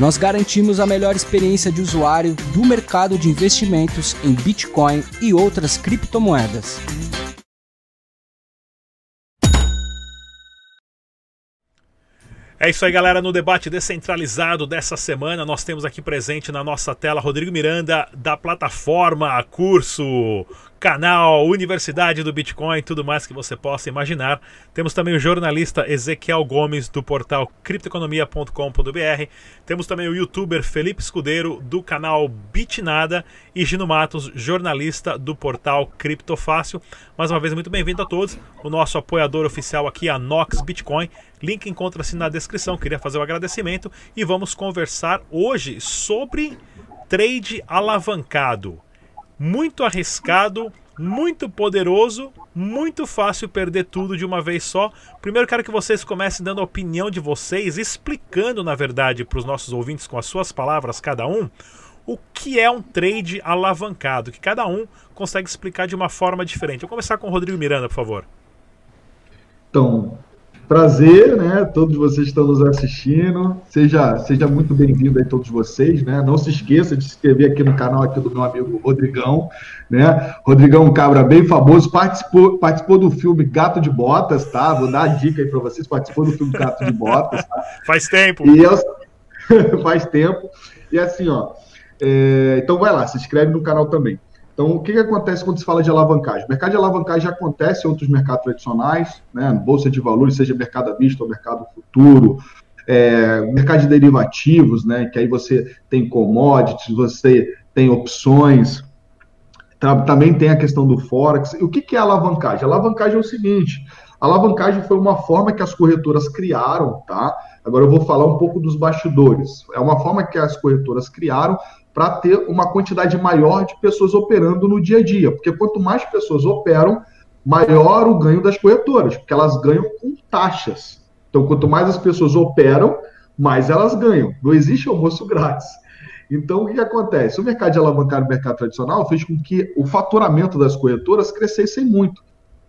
Nós garantimos a melhor experiência de usuário do mercado de investimentos em Bitcoin e outras criptomoedas. É isso aí, galera. No debate descentralizado dessa semana, nós temos aqui presente na nossa tela Rodrigo Miranda, da plataforma Curso canal, Universidade do Bitcoin, tudo mais que você possa imaginar. Temos também o jornalista Ezequiel Gomes do portal criptoeconomia.com.br. Temos também o youtuber Felipe Escudeiro do canal Bitnada e Gino Matos, jornalista do portal Criptofácil. Mais uma vez, muito bem-vindo a todos. O nosso apoiador oficial aqui, a Nox Bitcoin. Link encontra-se na descrição. Queria fazer o um agradecimento e vamos conversar hoje sobre trade alavancado muito arriscado, muito poderoso, muito fácil perder tudo de uma vez só. Primeiro quero que vocês comecem dando a opinião de vocês, explicando na verdade para os nossos ouvintes com as suas palavras cada um, o que é um trade alavancado, que cada um consegue explicar de uma forma diferente. Vou começar com o Rodrigo Miranda, por favor. Então, Prazer, né? Todos vocês estão nos assistindo. Seja, seja muito bem-vindo aí todos vocês, né? Não se esqueça de se inscrever aqui no canal aqui do meu amigo Rodrigão, né? Rodrigão Cabra bem famoso, participou, participou do filme Gato de Botas, tá? Vou dar a dica aí para vocês, participou do filme Gato de Botas. Tá? Faz tempo. E eu... faz tempo. E assim, ó, é... então vai lá, se inscreve no canal também. Então, o que, que acontece quando se fala de alavancagem? O mercado de alavancagem acontece em outros mercados tradicionais, né? Bolsa de valores, seja mercado à vista ou mercado futuro, é, mercado de derivativos, né? Que aí você tem commodities, você tem opções, também tem a questão do Forex. O que, que é alavancagem? A alavancagem é o seguinte: a alavancagem foi uma forma que as corretoras criaram, tá? Agora eu vou falar um pouco dos bastidores. É uma forma que as corretoras criaram para ter uma quantidade maior de pessoas operando no dia a dia. Porque quanto mais pessoas operam, maior o ganho das corretoras, porque elas ganham com taxas. Então, quanto mais as pessoas operam, mais elas ganham. Não existe almoço grátis. Então, o que, acontece? O mercado de alavancagem, o mercado tradicional, fez com que o faturamento das corretoras crescesse muito.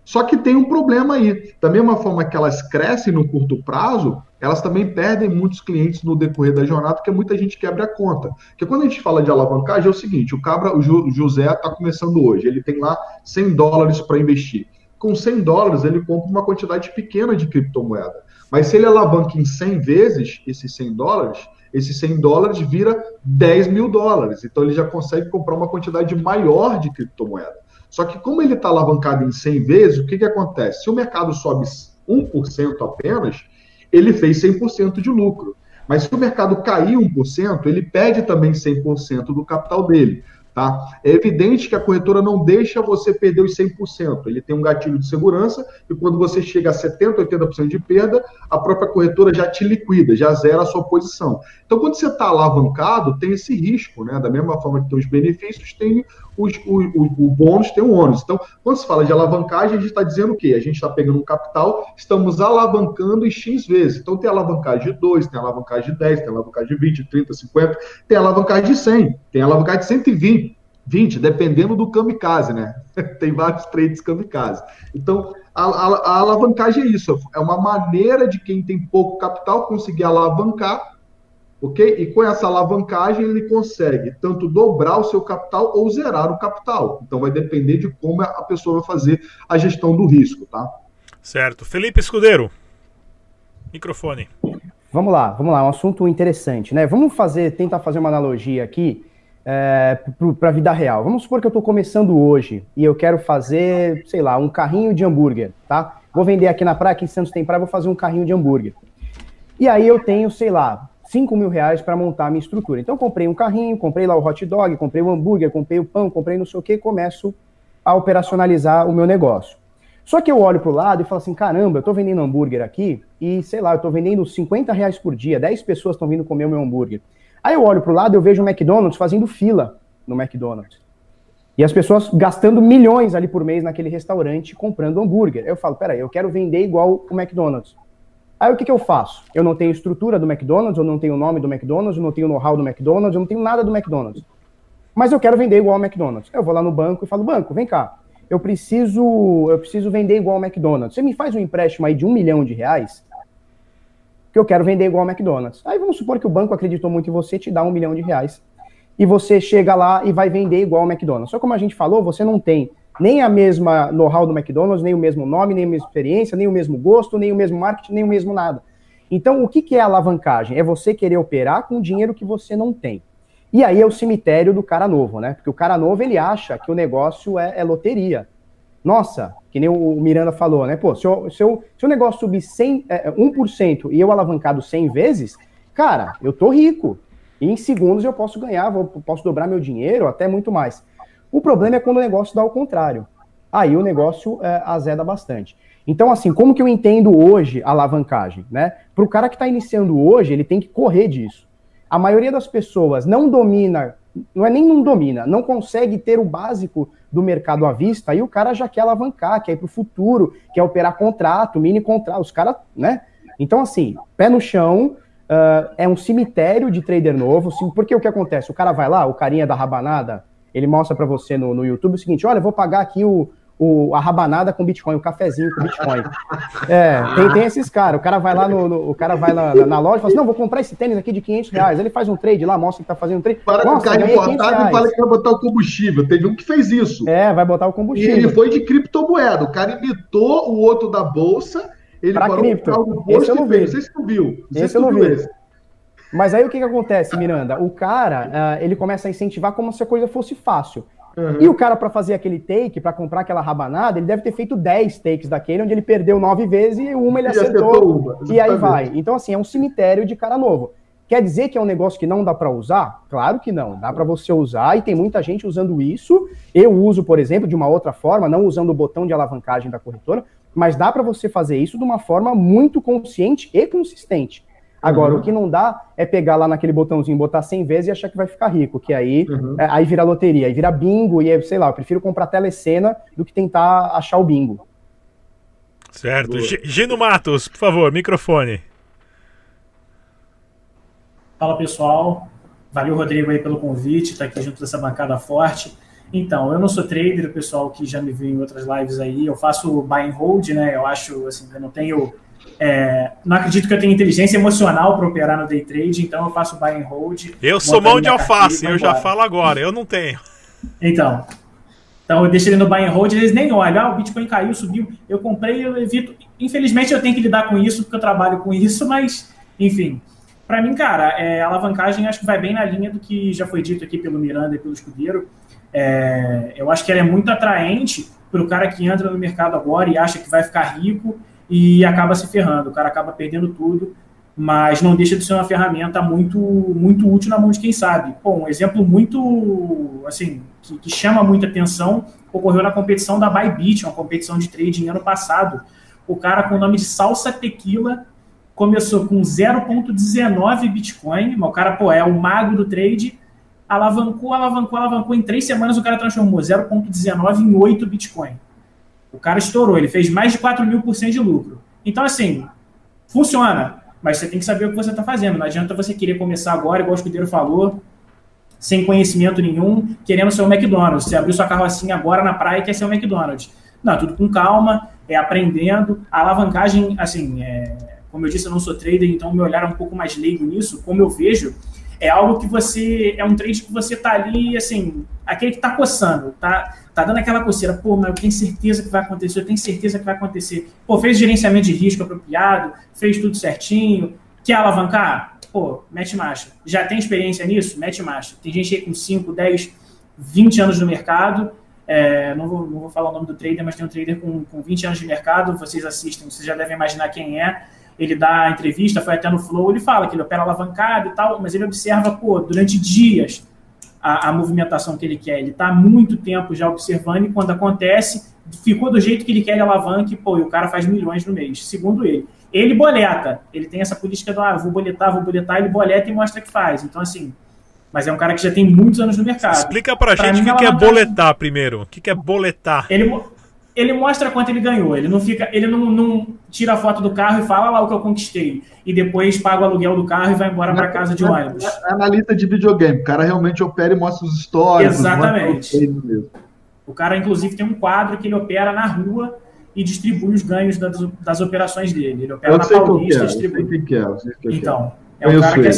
Só que tem um problema aí. Da mesma forma que elas crescem no curto prazo, elas também perdem muitos clientes no decorrer da jornada, porque muita gente quebra a conta. Porque quando a gente fala de alavancagem, é o seguinte: o Cabra, o José está começando hoje, ele tem lá 100 dólares para investir. Com 100 dólares, ele compra uma quantidade pequena de criptomoeda. Mas se ele alavanca em 100 vezes esses 100 dólares, esses 100 dólares vira 10 mil dólares. Então ele já consegue comprar uma quantidade maior de criptomoeda. Só que como ele está alavancado em 100 vezes, o que, que acontece? Se o mercado sobe 1% apenas, ele fez 100% de lucro. Mas se o mercado cair 1%, ele perde também 100% do capital dele. Tá? É evidente que a corretora não deixa você perder os 100%. Ele tem um gatilho de segurança e quando você chega a 70%, 80% de perda, a própria corretora já te liquida, já zera a sua posição. Então, quando você está alavancado, tem esse risco. Né? Da mesma forma que tem os benefícios, tem os, o, o, o bônus, tem o ônus. Então, quando se fala de alavancagem, a gente está dizendo o quê? A gente está pegando um capital, estamos alavancando em X vezes. Então, tem alavancagem de 2, tem alavancagem de 10, tem alavancagem de 20, 30, 50, tem alavancagem de 100, tem alavancagem de 120. 20, dependendo do kamikaze, né? Tem vários trades kamikaze. Então, a, a, a, alavancagem é isso, é uma maneira de quem tem pouco capital conseguir alavancar, ok? E com essa alavancagem ele consegue tanto dobrar o seu capital ou zerar o capital. Então, vai depender de como a pessoa vai fazer a gestão do risco, tá? Certo. Felipe Escudeiro, microfone. Vamos lá, vamos lá, é um assunto interessante, né? Vamos fazer, tentar fazer uma analogia aqui é, para a vida real. Vamos supor que eu estou começando hoje e eu quero fazer, sei lá, um carrinho de hambúrguer, tá? Vou vender aqui na praia, aqui em Santos tem praia, vou fazer um carrinho de hambúrguer. E aí eu tenho, sei lá, 5 mil reais para montar a minha estrutura. Então comprei um carrinho, comprei lá o hot dog, comprei o hambúrguer, comprei o pão, comprei não sei o que, começo a operacionalizar o meu negócio. Só que eu olho para o lado e falo assim, caramba, eu estou vendendo hambúrguer aqui e, sei lá, eu estou vendendo 50 reais por dia, 10 pessoas estão vindo comer o meu hambúrguer. Aí eu olho para o lado eu vejo o McDonald's fazendo fila no McDonald's. E as pessoas gastando milhões ali por mês naquele restaurante comprando hambúrguer. Eu falo, peraí, eu quero vender igual o McDonald's. Aí o que, que eu faço? Eu não tenho estrutura do McDonald's, eu não tenho o nome do McDonald's, eu não tenho know-how do McDonald's, eu não tenho nada do McDonald's. Mas eu quero vender igual ao McDonald's. Eu vou lá no banco e falo, banco, vem cá, eu preciso, eu preciso vender igual ao McDonald's. Você me faz um empréstimo aí de um milhão de reais? Que eu quero vender igual ao McDonald's. Aí vamos supor que o banco acreditou muito em você, te dá um milhão de reais. E você chega lá e vai vender igual ao McDonald's. Só como a gente falou, você não tem nem a mesma know-how do McDonald's, nem o mesmo nome, nem a mesma experiência, nem o mesmo gosto, nem o mesmo marketing, nem o mesmo nada. Então, o que, que é alavancagem? É você querer operar com dinheiro que você não tem. E aí é o cemitério do cara novo, né? Porque o cara novo ele acha que o negócio é, é loteria. Nossa, que nem o Miranda falou, né? Pô, se, se, se o negócio subir 100, é, 1% e eu alavancado 100 vezes, cara, eu tô rico. E em segundos eu posso ganhar, vou, posso dobrar meu dinheiro, até muito mais. O problema é quando o negócio dá o contrário. Aí o negócio é, azeda bastante. Então, assim, como que eu entendo hoje a alavancagem, né? Para o cara que está iniciando hoje, ele tem que correr disso a maioria das pessoas não domina, não é nem não domina, não consegue ter o básico do mercado à vista, e o cara já quer alavancar, quer ir para o futuro, quer operar contrato, mini contrato, os caras, né? Então, assim, pé no chão, uh, é um cemitério de trader novo, porque o que acontece? O cara vai lá, o carinha da rabanada, ele mostra para você no, no YouTube o seguinte, olha, vou pagar aqui o, o, a rabanada com Bitcoin, o cafezinho com Bitcoin. É, tem, tem esses caras. O cara vai lá no, no o cara vai na, na, loja e fala assim: não, vou comprar esse tênis aqui de 500 reais. Ele faz um trade lá, mostra que tá fazendo um trade. Para Nossa, o cara importado e fala que vai botar o combustível. Teve um que fez isso. É, vai botar o combustível. E ele foi de criptomoeda. O cara imitou o outro da bolsa. Ele pra cripto. Esse eu não vi. Não sei se tu viu. Não esse eu não vi. Esse. Mas aí o que, que acontece, Miranda? O cara, uh, ele começa a incentivar como se a coisa fosse fácil. Uhum. E o cara, para fazer aquele take, para comprar aquela rabanada, ele deve ter feito 10 takes daquele, onde ele perdeu nove vezes e uma ele acertou. acertou uma, e aí vai. Então, assim, é um cemitério de cara novo. Quer dizer que é um negócio que não dá para usar? Claro que não. Dá para você usar e tem muita gente usando isso. Eu uso, por exemplo, de uma outra forma, não usando o botão de alavancagem da corretora, mas dá para você fazer isso de uma forma muito consciente e consistente. Agora, uhum. o que não dá é pegar lá naquele botãozinho, botar 100 vezes e achar que vai ficar rico, que aí, uhum. é, aí vira loteria, aí vira bingo, e aí, sei lá, eu prefiro comprar telecena do que tentar achar o bingo. Certo. Gino Matos, por favor, microfone. Fala pessoal, valeu Rodrigo aí pelo convite, tá aqui junto dessa bancada forte. Então, eu não sou trader, o pessoal que já me viu em outras lives aí, eu faço buy and hold, né? Eu acho, assim, eu não tenho é, não acredito que eu tenha inteligência emocional para operar no day trade, então eu faço buy and hold. Eu sou mão de alface, eu já falo agora, eu não tenho. Então, então eu deixo ele no buy and hold, eles nem olham, ah, o Bitcoin caiu, subiu, eu comprei, eu evito. Infelizmente eu tenho que lidar com isso, porque eu trabalho com isso, mas, enfim. Para mim, cara, é, a alavancagem acho que vai bem na linha do que já foi dito aqui pelo Miranda e pelo Escudeiro. É, eu acho que ela é muito atraente para o cara que entra no mercado agora e acha que vai ficar rico e acaba se ferrando, o cara acaba perdendo tudo, mas não deixa de ser uma ferramenta muito muito útil na mão de quem sabe. Bom, um exemplo muito assim que, que chama muita atenção ocorreu na competição da Bybit, uma competição de trading ano passado. O cara com o nome de Salsa Tequila começou com 0,19 Bitcoin, o cara pô, é o mago do trade, alavancou, alavancou, alavancou. Em três semanas o cara transformou 0,19 em 8 Bitcoin. O cara estourou, ele fez mais de 4 mil por cento de lucro. Então, assim, funciona, mas você tem que saber o que você está fazendo. Não adianta você querer começar agora, igual o escudeiro falou, sem conhecimento nenhum, querendo ser o McDonald's. Você abriu sua carrocinha agora na praia e quer ser o McDonald's. Não, tudo com calma, é aprendendo. A alavancagem, assim, é, como eu disse, eu não sou trader, então meu olhar é um pouco mais leigo nisso. Como eu vejo, é algo que você. É um trade que você tá ali, assim, aquele que tá coçando, tá, tá dando aquela coceira. Pô, mas eu tenho certeza que vai acontecer, eu tenho certeza que vai acontecer. Pô, fez gerenciamento de risco apropriado, fez tudo certinho. Quer alavancar? Pô, mete marcha. Já tem experiência nisso? Mete marcha. Tem gente aí com 5, 10, 20 anos no mercado. É, não, vou, não vou falar o nome do trader, mas tem um trader com, com 20 anos de mercado. Vocês assistem, vocês já devem imaginar quem é ele dá entrevista, foi até no Flow, ele fala que ele opera alavancado e tal, mas ele observa, pô, durante dias a, a movimentação que ele quer. Ele está há muito tempo já observando e quando acontece, ficou do jeito que ele quer, ele alavanca e, pô, e o cara faz milhões no mês, segundo ele. Ele boleta, ele tem essa política do ah, vou boletar, vou boletar, ele boleta e mostra que faz. Então, assim, mas é um cara que já tem muitos anos no mercado. Explica pra, pra gente o que, que é boletar primeiro. O que, que é boletar? Ele, ele mostra quanto ele ganhou. Ele não fica, ele não, não, tira a foto do carro e fala lá o que eu conquistei. E depois paga o aluguel do carro e vai embora para casa de ônibus. É analista de videogame. O cara realmente opera e mostra os stories. Exatamente. O cara, inclusive, tem um quadro que ele opera na rua e distribui os ganhos das, das operações dele. Ele opera eu na Paulista e distribui. Que é, que então, é um cara que é,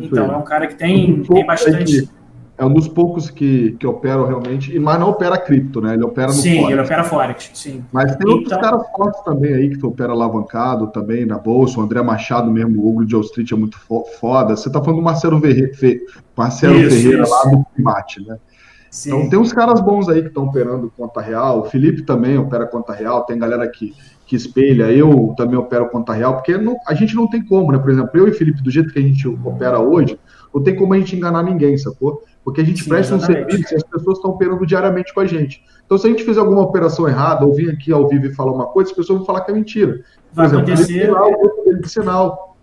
então, é um cara que tem, tem bastante é um dos poucos que, que operam realmente, mas não opera cripto, né? Ele opera no Sim, Forex. ele opera Forex, sim. Mas tem então... outros caras fortes também aí que opera alavancado também na bolsa. O André Machado mesmo, o Ogro de Wall Street é muito foda. Você tá falando do Marcelo, Ferre... Marcelo isso, Ferreira isso. lá do Primate, né? Sim. Então tem uns caras bons aí que estão operando conta real. O Felipe também opera conta real. Tem galera que, que espelha. Eu também opero conta real, porque não, a gente não tem como, né? Por exemplo, eu e Felipe, do jeito que a gente opera hoje, não tem como a gente enganar ninguém, sacou? Porque a gente Sim, presta exatamente. um serviço e as pessoas estão operando diariamente com a gente. Então, se a gente fizer alguma operação errada, ou vir aqui ao vivo e falar uma coisa, as pessoas vão falar que é mentira. Por Vai exemplo, acontecer. Lá, o outro dele de sinal.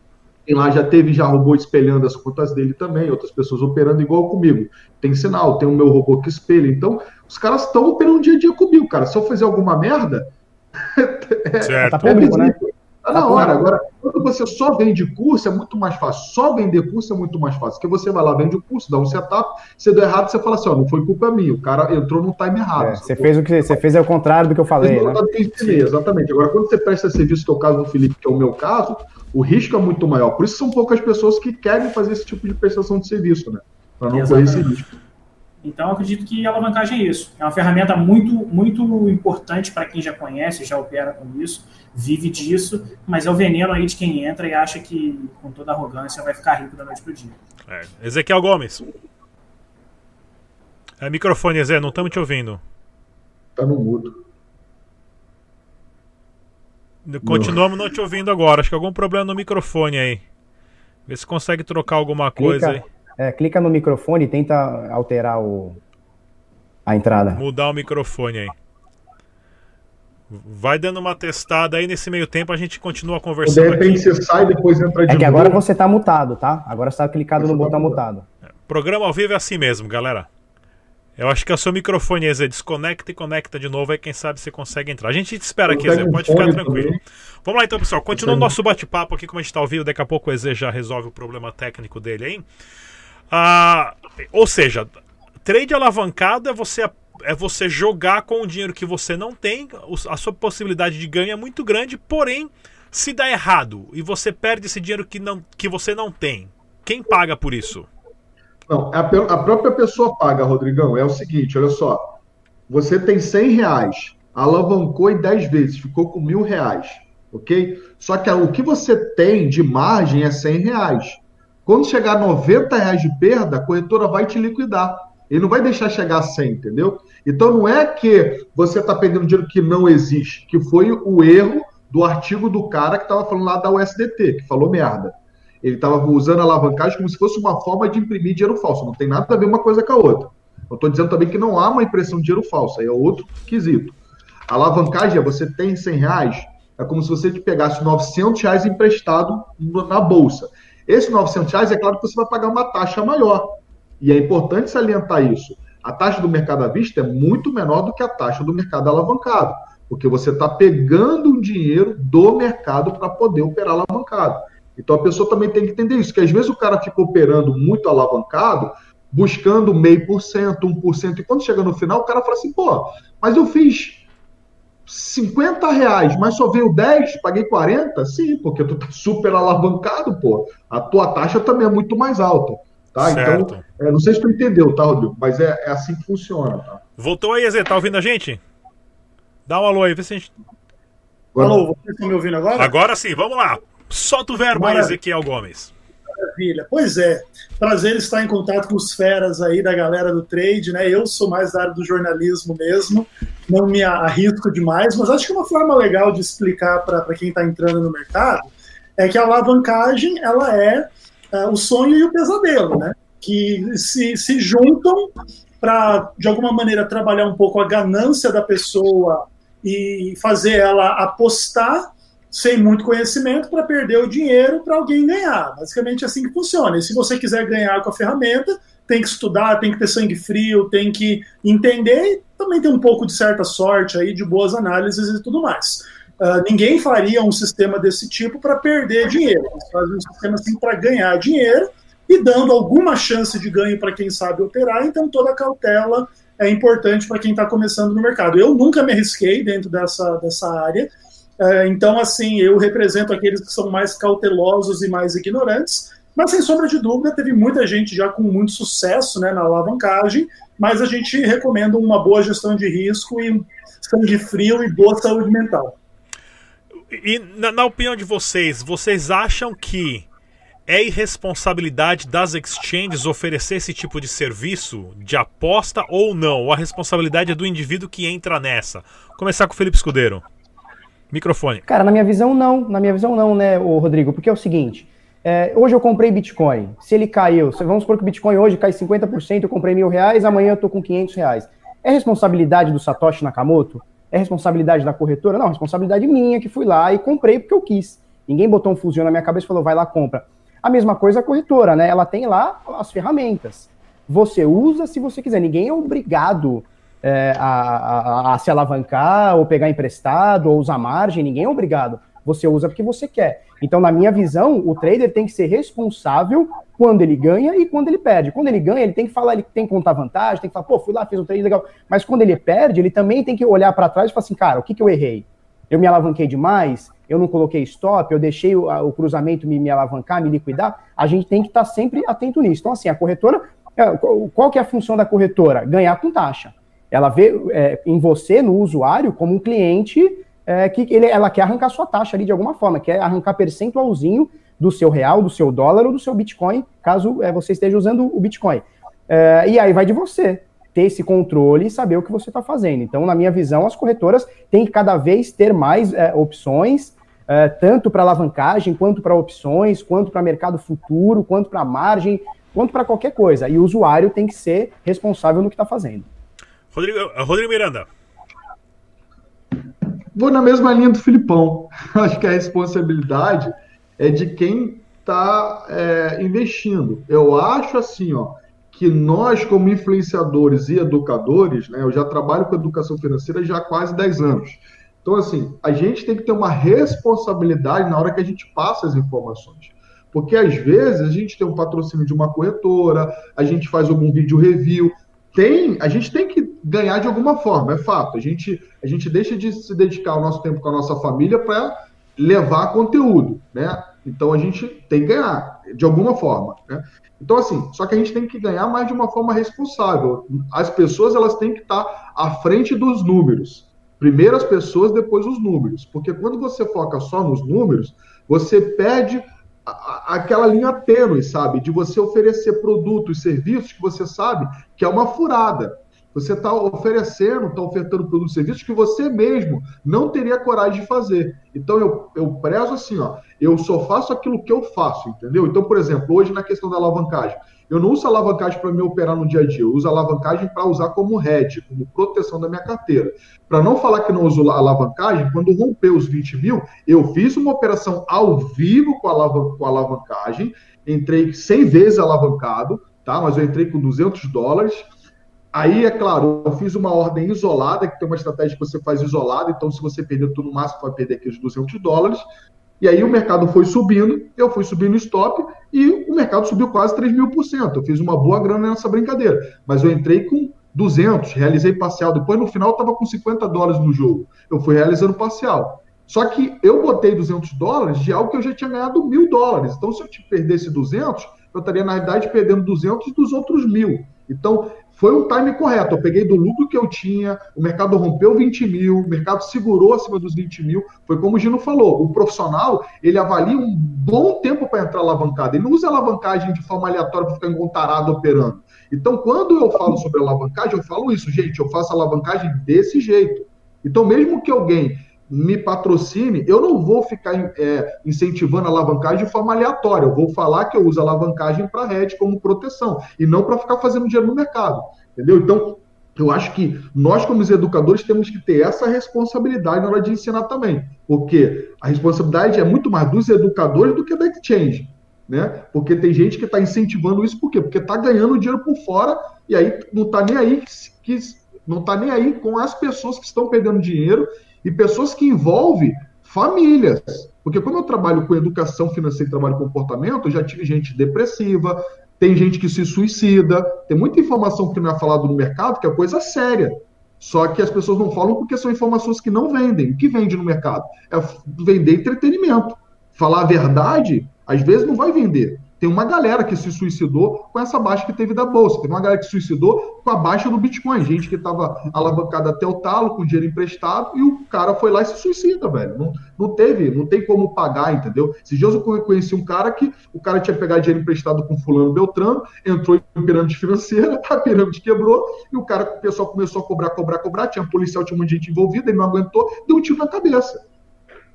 Tem lá já teve já robô espelhando as contas dele também, outras pessoas operando igual comigo. Tem sinal, tem o meu robô que espelha. Então, os caras estão operando dia a dia comigo, cara. Se eu fizer alguma merda, é, certo. tá público, né? Tá na hora. Agora, quando você só vende curso, é muito mais fácil. Só vender curso é muito mais fácil. Porque você vai lá, vende o curso, dá um setup, você deu errado, você fala assim: ó, não foi culpa minha, o cara entrou no time errado. É, você fez o que você fez é o contrário do que eu falei. Né? Ensinei, exatamente. Agora, quando você presta serviço, que é o caso do Felipe, que é o meu caso, o risco é muito maior. Por isso são poucas pessoas que querem fazer esse tipo de prestação de serviço, né? Para não correr esse risco. Então, acredito que a alavancagem é isso. É uma ferramenta muito, muito importante para quem já conhece, já opera com isso, vive disso, mas é o veneno aí de quem entra e acha que, com toda arrogância, vai ficar rico da noite para o dia. É. Ezequiel Gomes. É microfone, Zé, não estamos te ouvindo. Tá no mudo. Continuamos não te ouvindo agora. Acho que algum problema no microfone aí. Vê se consegue trocar alguma coisa Clica. aí. É, clica no microfone e tenta alterar o, a entrada. Mudar o microfone aí. Vai dando uma testada aí nesse meio tempo, a gente continua conversando. De repente aqui. você sai depois entra de É que agora você tá mutado, tá? Agora você tá clicado você no botão tá mutado. É, programa ao vivo é assim mesmo, galera. Eu acho que é o seu microfone, Zé, desconecta e conecta de novo, aí quem sabe você consegue entrar. A gente te espera aqui, Zé, pode ficar tranquilo. Também. Vamos lá então, pessoal. Continuando nosso bate-papo aqui, como a gente está ao vivo, daqui a pouco o Eze já resolve o problema técnico dele aí. Ah, ou seja, trade alavancado é você, é você jogar com o dinheiro que você não tem, a sua possibilidade de ganho é muito grande, porém, se dá errado e você perde esse dinheiro que, não, que você não tem, quem paga por isso? Não, a, a própria pessoa paga, Rodrigão. É o seguinte, olha só. Você tem 100 reais, alavancou em 10 vezes, ficou com mil reais, ok? Só que o que você tem de margem é 100 reais. Quando chegar a 90 reais de perda, a corretora vai te liquidar. Ele não vai deixar chegar a 100, entendeu? Então não é que você está perdendo dinheiro que não existe, que foi o erro do artigo do cara que estava falando lá da USDT, que falou merda. Ele estava usando a alavancagem como se fosse uma forma de imprimir dinheiro falso. Não tem nada a ver uma coisa com a outra. Eu estou dizendo também que não há uma impressão de dinheiro falso, aí é outro quesito. A alavancagem é você tem 100 reais, é como se você te pegasse 900 reais emprestado na bolsa. Esse 900 reais, é claro que você vai pagar uma taxa maior. E é importante salientar isso. A taxa do mercado à vista é muito menor do que a taxa do mercado alavancado, porque você está pegando um dinheiro do mercado para poder operar alavancado. Então a pessoa também tem que entender isso, que às vezes o cara fica operando muito alavancado, buscando meio por cento, um por cento, e quando chega no final, o cara fala assim, pô, mas eu fiz 50 reais, mas só veio 10, paguei 40? Sim, porque tu tá super alavancado, pô. A tua taxa também é muito mais alta. Tá? Então, é, não sei se tu entendeu, tá, Rodrigo? Mas é, é assim que funciona. Tá? Voltou aí, Zé, tá ouvindo a gente? Dá um alô aí, vê se a gente. Alô, vocês estão me ouvindo agora? Agora sim, vamos lá. Solta o verbo aí, Ezequiel Gomes. Maravilha. Pois é, prazer estar em contato com os feras aí da galera do trade, né? Eu sou mais da área do jornalismo mesmo, não me arrisco demais, mas acho que uma forma legal de explicar para quem está entrando no mercado é que a alavancagem ela é, é o sonho e o pesadelo, né? Que se, se juntam para, de alguma maneira, trabalhar um pouco a ganância da pessoa e fazer ela apostar sem muito conhecimento para perder o dinheiro para alguém ganhar. Basicamente é assim que funciona. E se você quiser ganhar com a ferramenta, tem que estudar, tem que ter sangue frio, tem que entender e também tem um pouco de certa sorte aí, de boas análises e tudo mais. Uh, ninguém faria um sistema desse tipo para perder dinheiro. Fazem um sistema assim para ganhar dinheiro e dando alguma chance de ganho para quem sabe operar, então toda a cautela é importante para quem está começando no mercado. Eu nunca me arrisquei dentro dessa, dessa área, então, assim, eu represento aqueles que são mais cautelosos e mais ignorantes, mas sem sombra de dúvida, teve muita gente já com muito sucesso né, na alavancagem, mas a gente recomenda uma boa gestão de risco e sangue frio e boa saúde mental. E na, na, opinião de vocês, vocês acham que é irresponsabilidade das exchanges oferecer esse tipo de serviço de aposta ou não? Ou a responsabilidade é do indivíduo que entra nessa? Começar com o Felipe Escudeiro. Microfone. Cara, na minha visão não, na minha visão não, né, o Rodrigo, porque é o seguinte, é, hoje eu comprei Bitcoin, se ele caiu, vamos supor que o Bitcoin hoje cai 50%, eu comprei mil reais, amanhã eu tô com 500 reais. É responsabilidade do Satoshi Nakamoto? É responsabilidade da corretora? Não, responsabilidade minha que fui lá e comprei porque eu quis. Ninguém botou um fuzil na minha cabeça e falou, vai lá, compra. A mesma coisa a corretora, né? Ela tem lá as ferramentas. Você usa se você quiser. Ninguém é obrigado é, a, a, a, se alavancar, ou pegar emprestado, ou usar margem. Ninguém é obrigado. Você usa porque você quer. Então, na minha visão, o trader tem que ser responsável quando ele ganha e quando ele perde. Quando ele ganha, ele tem que falar, ele tem que contar vantagem, tem que falar, pô, fui lá, fiz um trade legal. Mas quando ele perde, ele também tem que olhar para trás e falar assim, cara, o que, que eu errei? Eu me alavanquei demais? Eu não coloquei stop? Eu deixei o, o cruzamento me, me, alavancar, me liquidar? A gente tem que estar tá sempre atento nisso. Então, assim, a corretora, é, qual que é a função da corretora? Ganhar com taxa. Ela vê é, em você, no usuário, como um cliente é, que ele, ela quer arrancar sua taxa ali de alguma forma, quer arrancar percentualzinho do seu real, do seu dólar ou do seu Bitcoin, caso é, você esteja usando o Bitcoin. É, e aí vai de você ter esse controle e saber o que você está fazendo. Então, na minha visão, as corretoras têm que cada vez ter mais é, opções, é, tanto para alavancagem, quanto para opções, quanto para mercado futuro, quanto para margem, quanto para qualquer coisa. E o usuário tem que ser responsável no que está fazendo. Rodrigo, Rodrigo Miranda. Vou na mesma linha do Filipão. Acho que a responsabilidade é de quem está é, investindo. Eu acho assim, ó, que nós, como influenciadores e educadores, né, eu já trabalho com educação financeira já há quase 10 anos. Então, assim, a gente tem que ter uma responsabilidade na hora que a gente passa as informações. Porque às vezes a gente tem um patrocínio de uma corretora, a gente faz algum vídeo review, tem, a gente tem que ganhar de alguma forma, é fato. A gente, a gente deixa de se dedicar o nosso tempo com a nossa família para levar conteúdo, né? Então a gente tem que ganhar de alguma forma, né? Então assim, só que a gente tem que ganhar mais de uma forma responsável. As pessoas elas têm que estar à frente dos números. Primeiro as pessoas, depois os números, porque quando você foca só nos números, você perde aquela linha tênue, sabe? De você oferecer produtos e serviços que você sabe que é uma furada. Você está oferecendo, está ofertando produtos e serviços que você mesmo não teria coragem de fazer. Então eu, eu prezo assim, ó, eu só faço aquilo que eu faço, entendeu? Então, por exemplo, hoje na questão da alavancagem, eu não uso alavancagem para me operar no dia a dia, eu uso alavancagem para usar como hedge, como proteção da minha carteira. Para não falar que não uso alavancagem, quando rompeu os 20 mil, eu fiz uma operação ao vivo com, alav com alavancagem, entrei 100 vezes alavancado, tá? mas eu entrei com 200 dólares. Aí, é claro, eu fiz uma ordem isolada, que tem uma estratégia que você faz isolada, então se você perder tudo no máximo, vai perder aqueles 200 dólares. E aí o mercado foi subindo, eu fui subindo stop e o mercado subiu quase 3 mil por cento. Eu fiz uma boa grana nessa brincadeira. Mas eu entrei com 200, realizei parcial. Depois no final estava com 50 dólares no jogo. Eu fui realizando parcial. Só que eu botei 200 dólares de algo que eu já tinha ganhado mil dólares. Então se eu te perdesse 200, eu estaria na realidade perdendo 200 dos outros mil. Então foi um time correto. Eu peguei do lucro que eu tinha, o mercado rompeu 20 mil, o mercado segurou acima dos 20 mil. Foi como o Gino falou: o profissional ele avalia um bom tempo para entrar alavancado. Ele não usa alavancagem de forma aleatória para ficar engontarado operando. Então, quando eu falo sobre alavancagem, eu falo isso, gente, eu faço alavancagem desse jeito. Então, mesmo que alguém me patrocine, eu não vou ficar é, incentivando a alavancagem de forma aleatória. Eu vou falar que eu uso alavancagem para rede como proteção e não para ficar fazendo dinheiro no mercado. Entendeu? Então, Eu acho que nós, como educadores, temos que ter essa responsabilidade na hora de ensinar também, porque a responsabilidade é muito mais dos educadores do que da exchange, né? Porque tem gente que está incentivando isso, por quê? Porque está ganhando dinheiro por fora e aí não está nem aí que, não está nem aí com as pessoas que estão perdendo dinheiro e pessoas que envolvem famílias. Porque como eu trabalho com educação financeira e trabalho com comportamento, eu já tive gente depressiva, tem gente que se suicida, tem muita informação que não é falada no mercado, que é coisa séria. Só que as pessoas não falam porque são informações que não vendem. O que vende no mercado? É vender entretenimento. Falar a verdade, às vezes não vai vender. Tem uma galera que se suicidou com essa baixa que teve da bolsa. Teve uma galera que se suicidou com a baixa do Bitcoin. Gente que estava alavancada até o talo, com dinheiro emprestado, e o cara foi lá e se suicida, velho. Não, não teve, não tem como pagar, entendeu? Esses dias eu conheci um cara que o cara tinha pegado dinheiro emprestado com fulano Beltrano, entrou em pirâmide financeira, a pirâmide quebrou, e o cara, o pessoal começou a cobrar, cobrar, cobrar, tinha policial, tinha um monte de gente envolvida, ele não aguentou, deu um tiro na cabeça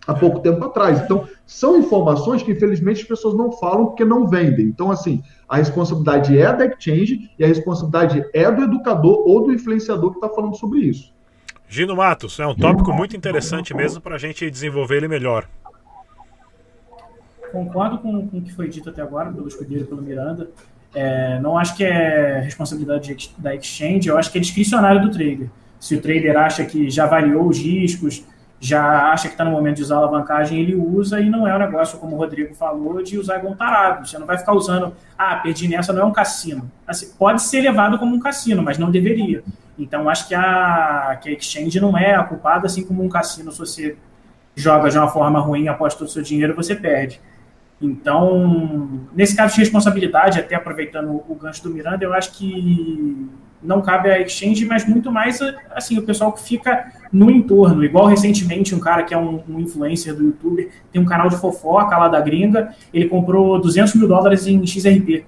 há pouco tempo atrás. Então, são informações que, infelizmente, as pessoas não falam porque não vendem. Então, assim, a responsabilidade é da exchange e a responsabilidade é do educador ou do influenciador que está falando sobre isso. Gino Matos, é um tópico muito interessante mesmo para a gente desenvolver ele melhor. Concordo com, com o que foi dito até agora pelo Escudeiro e pelo Miranda. É, não acho que é responsabilidade da exchange, eu acho que é discricionário do trader. Se o trader acha que já avaliou os riscos, já acha que está no momento de usar a alavancagem, ele usa e não é um negócio, como o Rodrigo falou, de usar igual um tarado. Você não vai ficar usando, ah, perdi nessa, não é um cassino. Assim, pode ser levado como um cassino, mas não deveria. Então, acho que a, que a exchange não é a culpada, assim como um cassino, se você joga de uma forma ruim, aposta todo o seu dinheiro, você perde. Então, nesse caso de responsabilidade, até aproveitando o gancho do Miranda, eu acho que não cabe à exchange, mas muito mais assim o pessoal que fica no entorno. Igual recentemente um cara que é um, um, influencer do YouTube, tem um canal de fofoca lá da gringa, ele comprou 200 mil dólares em XRP.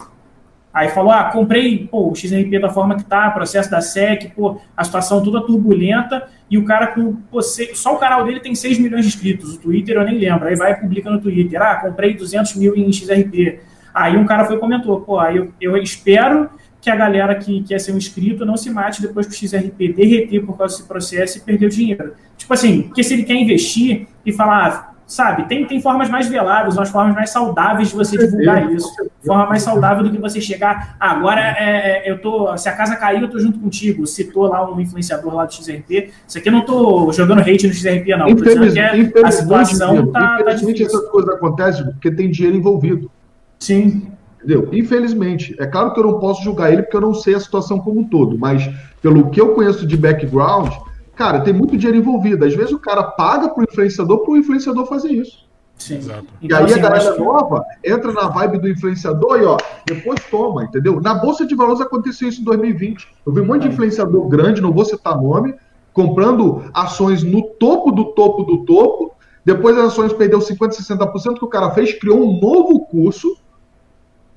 Aí falou, ah, comprei pô, o XRP da forma que tá, processo da SEC, pô, a situação toda turbulenta, e o cara com, pô, só o canal dele tem 6 milhões de inscritos, o Twitter eu nem lembro, aí vai e publica no Twitter, ah, comprei 200 mil em XRP. Aí um cara foi e comentou, pô, eu, eu espero que a galera que quer ser um inscrito não se mate depois que o XRP derreter por causa desse processo e perder o dinheiro. Tipo assim, porque se ele quer investir e falar, sabe, tem, tem formas mais veladas, umas formas mais saudáveis de você divulgar isso. Forma mais saudável do que você chegar, ah, agora é, é, eu tô, se a casa cair, eu tô junto contigo. Citou lá um influenciador lá do XRP. Isso aqui eu não tô jogando hate no XRP, não. Infeliz, que é, a situação tá, tá difícil. essas coisas acontecem porque tem dinheiro envolvido. Sim. Entendeu? Infelizmente. É claro que eu não posso julgar ele porque eu não sei a situação como um todo, mas pelo que eu conheço de background, cara, tem muito dinheiro envolvido. Às vezes o cara paga pro influenciador pro influenciador fazer isso. Sim. Exato. E então, aí assim, a galera que... nova entra na vibe do influenciador e ó, depois toma, entendeu? Na Bolsa de Valores aconteceu isso em 2020. Eu vi um monte de influenciador grande, não vou citar nome, comprando ações no topo do topo do topo. Depois as ações perdeu 50%, 60% que o cara fez, criou um novo curso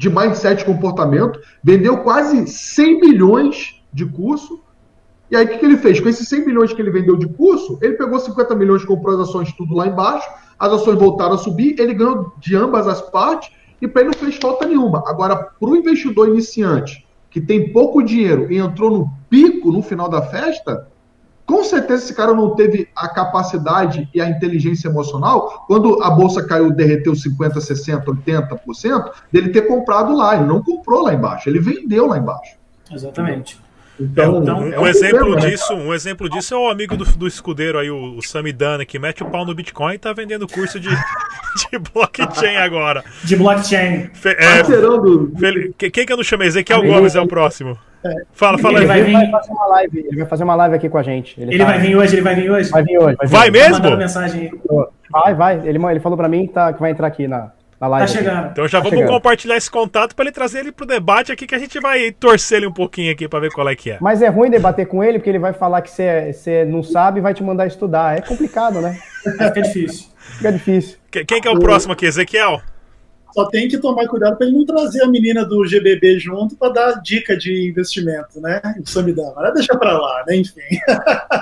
de mindset e comportamento, vendeu quase 100 milhões de curso. E aí, o que, que ele fez? Com esses 100 milhões que ele vendeu de curso, ele pegou 50 milhões, comprou as ações tudo lá embaixo, as ações voltaram a subir, ele ganhou de ambas as partes e para ele não fez falta nenhuma. Agora, para o investidor iniciante, que tem pouco dinheiro e entrou no pico no final da festa, com certeza esse cara não teve a capacidade e a inteligência emocional, quando a bolsa caiu, derreteu 50%, 60%, 80%, dele ter comprado lá. Ele não comprou lá embaixo, ele vendeu lá embaixo. Exatamente. Então, então um, é um, exemplo problema, né, disso, né, um exemplo disso é o amigo do, do escudeiro aí, o, o Samidana, que mete o pau no Bitcoin e tá vendendo curso de, de blockchain agora. De blockchain. Fe, é, quem que eu não chamei? Ezequiel Gomes é o próximo. Fala, fala ele aí. Vai, vir... vai fazer uma live, ele vai fazer uma live aqui com a gente. Ele, ele tá... vai vir hoje, ele vai vir hoje? Vai vir hoje. Vai, vir vai mesmo? mensagem Vai, vai. Ele, ele falou pra mim que, tá, que vai entrar aqui na, na live. Tá chegando. Então já tá vamos chegando. compartilhar esse contato pra ele trazer ele pro debate aqui, que a gente vai torcer ele um pouquinho aqui pra ver qual é que é. Mas é ruim debater com ele, porque ele vai falar que você não sabe e vai te mandar estudar. É complicado, né? Fica difícil. Fica difícil. Quem que é o próximo aqui, Ezequiel? Só tem que tomar cuidado para ele não trazer a menina do GBB junto para dar dica de investimento, né? O Samidana. Mas deixa para lá, né? Enfim.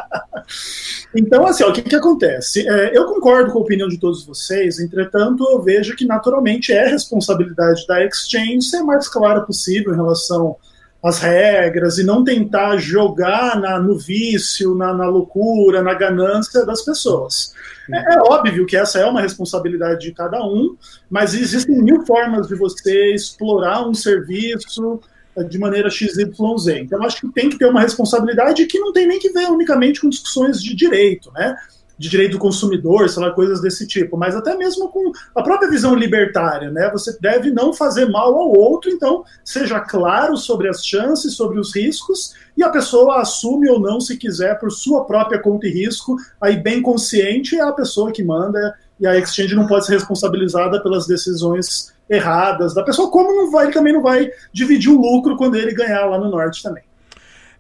então, assim, ó, o que, que acontece? É, eu concordo com a opinião de todos vocês, entretanto, eu vejo que naturalmente é responsabilidade da exchange ser mais clara possível em relação as regras e não tentar jogar na, no vício, na, na loucura, na ganância das pessoas. É, é, óbvio que essa é uma responsabilidade de cada um, mas existem mil formas de você explorar um serviço eh, de maneira XYZ. Então, acho que tem que ter uma responsabilidade que não tem nem que ver unicamente com discussões de direito, né? De direito do consumidor, sei lá, coisas desse tipo, mas até mesmo com a própria visão libertária, né? Você deve não fazer mal ao outro, então seja claro sobre as chances, sobre os riscos, e a pessoa assume ou não, se quiser, por sua própria conta e risco, aí bem consciente é a pessoa que manda, e a exchange não pode ser responsabilizada pelas decisões erradas da pessoa, como não vai, ele também não vai dividir o lucro quando ele ganhar lá no norte também.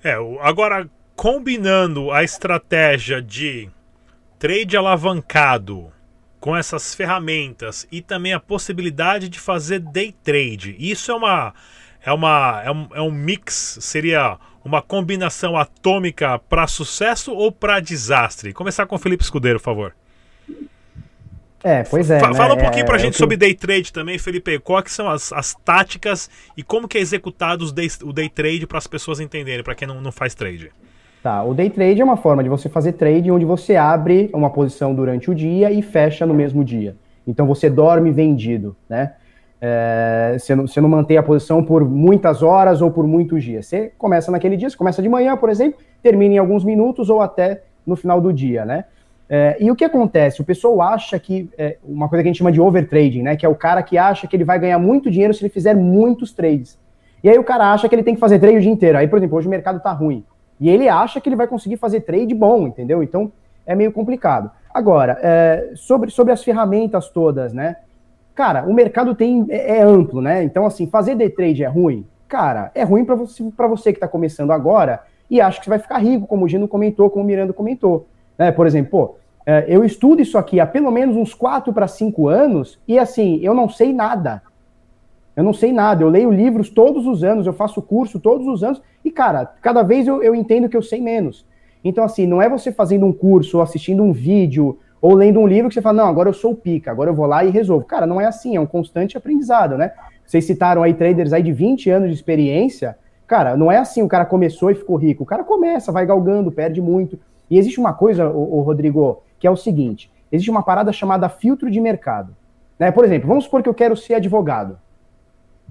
É, agora combinando a estratégia de trade alavancado com essas ferramentas e também a possibilidade de fazer day trade. Isso é uma é uma é um, é um mix, seria uma combinação atômica para sucesso ou para desastre? Começar com o Felipe Escudeiro, por favor. É, pois é. Fala, né? fala um pouquinho é, pra é gente que... sobre day trade também, Felipe. Quais são as, as táticas e como que é executado day, o day trade para as pessoas entenderem, para quem não, não faz trade? Tá, o day trade é uma forma de você fazer trade onde você abre uma posição durante o dia e fecha no mesmo dia. Então você dorme vendido, né? É, você, não, você não mantém a posição por muitas horas ou por muitos dias. Você começa naquele dia, você começa de manhã, por exemplo, termina em alguns minutos ou até no final do dia, né? É, e o que acontece? O pessoal acha que é, uma coisa que a gente chama de overtrading, né? Que é o cara que acha que ele vai ganhar muito dinheiro se ele fizer muitos trades. E aí o cara acha que ele tem que fazer trade o dia inteiro. Aí, por exemplo, hoje o mercado tá ruim. E ele acha que ele vai conseguir fazer trade bom, entendeu? Então é meio complicado. Agora, é, sobre, sobre as ferramentas todas, né? Cara, o mercado tem é, é amplo, né? Então, assim, fazer day trade é ruim? Cara, é ruim para você, você que está começando agora e acha que você vai ficar rico, como o Gino comentou, como o Miranda comentou. Né? Por exemplo, pô, é, eu estudo isso aqui há pelo menos uns 4 para 5 anos e, assim, eu não sei nada. Eu não sei nada, eu leio livros todos os anos, eu faço curso todos os anos, e, cara, cada vez eu, eu entendo que eu sei menos. Então, assim, não é você fazendo um curso, ou assistindo um vídeo, ou lendo um livro que você fala, não, agora eu sou o pica, agora eu vou lá e resolvo. Cara, não é assim, é um constante aprendizado, né? Vocês citaram aí traders aí de 20 anos de experiência. Cara, não é assim, o cara começou e ficou rico. O cara começa, vai galgando, perde muito. E existe uma coisa, o, Rodrigo, que é o seguinte: existe uma parada chamada filtro de mercado. Né? Por exemplo, vamos supor que eu quero ser advogado.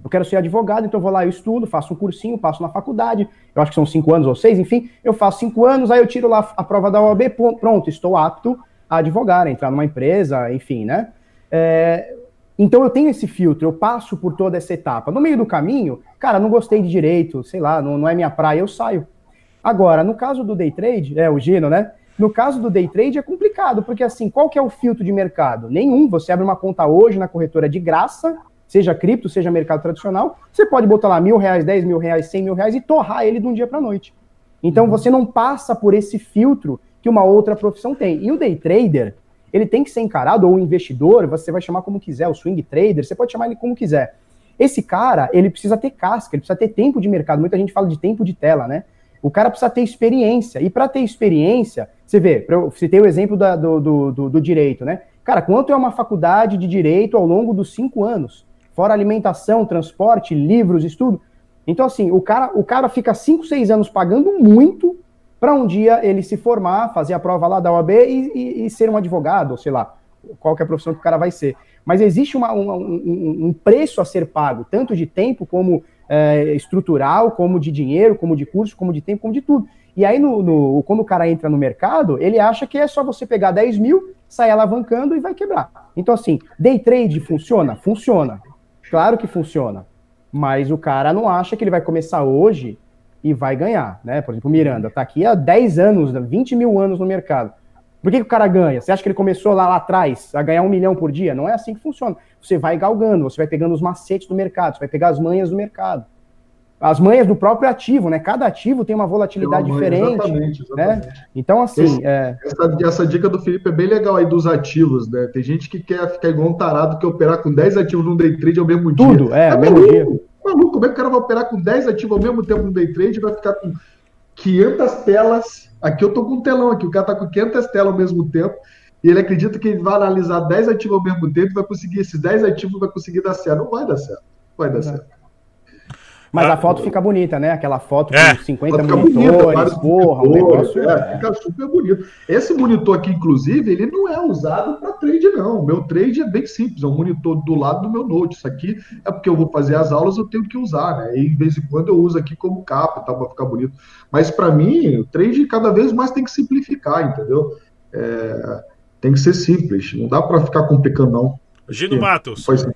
Eu quero ser advogado, então vou lá, eu estudo, faço um cursinho, passo na faculdade, eu acho que são cinco anos ou seis, enfim, eu faço cinco anos, aí eu tiro lá a prova da OAB, pronto, estou apto a advogar, a entrar numa empresa, enfim, né? É, então eu tenho esse filtro, eu passo por toda essa etapa. No meio do caminho, cara, não gostei de direito, sei lá, não, não é minha praia, eu saio. Agora, no caso do day trade, é o Gino, né? No caso do day trade é complicado, porque assim, qual que é o filtro de mercado? Nenhum. Você abre uma conta hoje na corretora de graça, seja cripto, seja mercado tradicional, você pode botar lá mil reais, dez mil reais, cem mil reais e torrar ele de um dia para noite. Então uhum. você não passa por esse filtro que uma outra profissão tem. E o day trader, ele tem que ser encarado, ou o investidor, você vai chamar como quiser, o swing trader, você pode chamar ele como quiser. Esse cara, ele precisa ter casca, ele precisa ter tempo de mercado. Muita gente fala de tempo de tela, né? O cara precisa ter experiência. E para ter experiência, você vê, eu citei o exemplo da, do, do, do, do direito, né? Cara, quanto é uma faculdade de direito ao longo dos cinco anos? Fora alimentação, transporte, livros, estudo. Então, assim, o cara, o cara fica 5, 6 anos pagando muito para um dia ele se formar, fazer a prova lá da OAB e, e, e, ser um advogado, ou sei lá, qual é a profissão que o cara vai ser. Mas existe uma, um, um, um, preço a ser pago, tanto de tempo como é, estrutural, como de dinheiro, como de curso, como de tempo, como de tudo. E aí, no, no, quando o cara entra no mercado, ele acha que é só você pegar 10 mil, sair alavancando e vai quebrar. Então, assim, day trade funciona? Funciona. Claro que funciona, mas o cara não acha que ele vai começar hoje e vai ganhar, né? Por exemplo, o Miranda está aqui há 10 anos, 20 mil anos no mercado. Por que, que, o cara ganha? Você acha que ele começou lá, lá atrás a ganhar um milhão por dia? Não é assim que funciona. Você vai galgando, você vai pegando os macetes do mercado, você vai pegar as manhas do mercado as manhas do próprio ativo, né? Cada ativo tem uma volatilidade tem uma manha, diferente. Exatamente, exatamente. Né? Então, assim. Esse, é... essa, essa, dica do Felipe é bem legal aí dos ativos, né? Tem gente que quer ficar igual um tarado que operar com 10 ativos num day trade ao mesmo dia. Tudo, é, ao mesmo dia. Maluco, como é que o cara vai operar com 10 ativos ao mesmo tempo no day trade e vai ficar com 500 telas? Aqui eu tô com um telão aqui, o cara tá com 500 telas ao mesmo tempo. E ele acredita que ele vai analisar 10 ativos ao mesmo tempo e vai conseguir, esses 10 ativos vai conseguir dar certo. Não vai dar certo. Vai dar certo. Mas Ah, a foto fica bonita, né? Aquela foto É. com 50 Fica monitores, bonito, vários porra, monitores, negócio. é, fica super bonito. Esse monitor aqui, inclusive, ele não é usado para trade, não. O meu trade é bem simples, é um monitor do lado do meu note. Isso aqui é porque eu vou fazer as aulas, eu tenho que usar, né? E de vez em quando eu uso aqui como capa, tá, para ficar bonito. Mas para mim, o trade cada vez mais tem que simplificar, entendeu? É, tem que ser simples, não dá para ficar complicando, não. Gino. Matos. Faz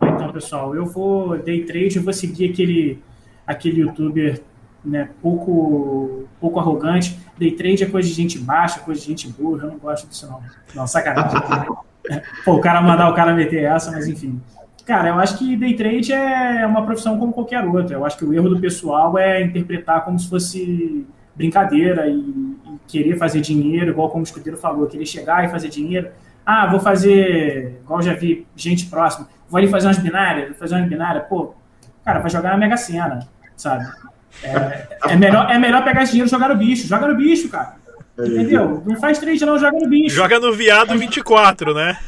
Então, pessoal, eu vou day trade, eu vou seguir aquele, aquele youtuber né, pouco, pouco arrogante. Day trade é coisa de gente baixa, coisa de gente burra, eu não gosto disso não. Não, sacanagem. Pô, o cara mandar o cara meter essa, mas enfim. Cara, eu acho que day trade é uma profissão como qualquer outra. Eu acho que o erro do pessoal é interpretar como se fosse brincadeira e, e querer fazer dinheiro, igual como o escudeiro falou, querer chegar e fazer dinheiro. Ah, vou fazer, igual já vi gente próxima, vou ali fazer umas binárias, vou fazer umas binárias, pô, cara, vai jogar na Mega Sena, sabe? É, é melhor, é melhor pegar esse dinheiro e jogar no bicho, joga no bicho, cara. Entendeu? Não faz trade não, joga no bicho. Joga no Viado 24, né?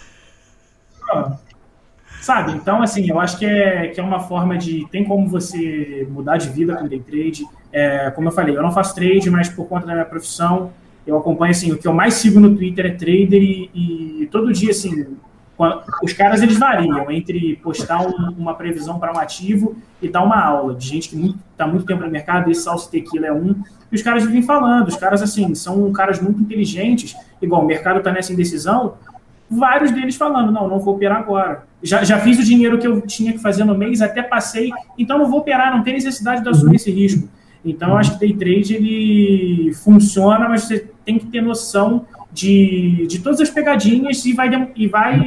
Sabe? Então, assim, eu acho que é, que é uma forma de. Tem como você mudar de vida com day trade. É, como eu falei, eu não faço trade, mas por conta da minha profissão, eu acompanho, assim, o que eu mais sigo no Twitter é trader e, e todo dia, assim, os caras eles variam entre postar um- uma previsão para um ativo e dar uma aula de gente que está muito tempo no mercado, esse Salsa Tequila é um, e os caras vivem falando, os caras, assim, são caras muito inteligentes, igual o mercado está nessa indecisão, vários deles falando, não, não vou operar agora. Já, já fiz o dinheiro que eu tinha que fazer no mês, até passei, então não vou operar, não tem necessidade de assumir esse risco. Então, acho que day trade, ele funciona, mas você tem que ter noção de, de todas as pegadinhas e vai, e vai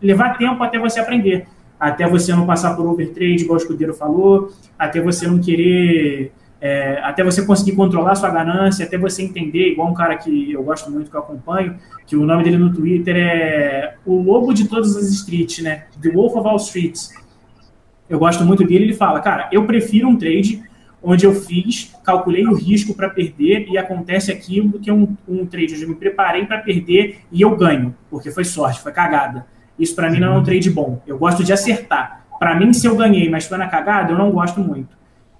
levar tempo até você aprender. Até você não passar por overtrade, igual o escudeiro falou, até você não querer é, até você conseguir controlar sua ganância, até você entender, igual um cara que eu gosto muito, que eu acompanho, que o nome dele no Twitter é o lobo de todas as streets, né? The Wolf of All Streets. Eu gosto muito dele, ele fala, cara, eu prefiro um trade onde eu fiz, calculei o risco para perder e acontece aquilo que um, um trade onde eu me preparei para perder e eu ganho, porque foi sorte, foi cagada. Isso para mim não é um trade bom. Eu gosto de acertar. Para mim, se eu ganhei, mas foi na cagada, eu não gosto muito.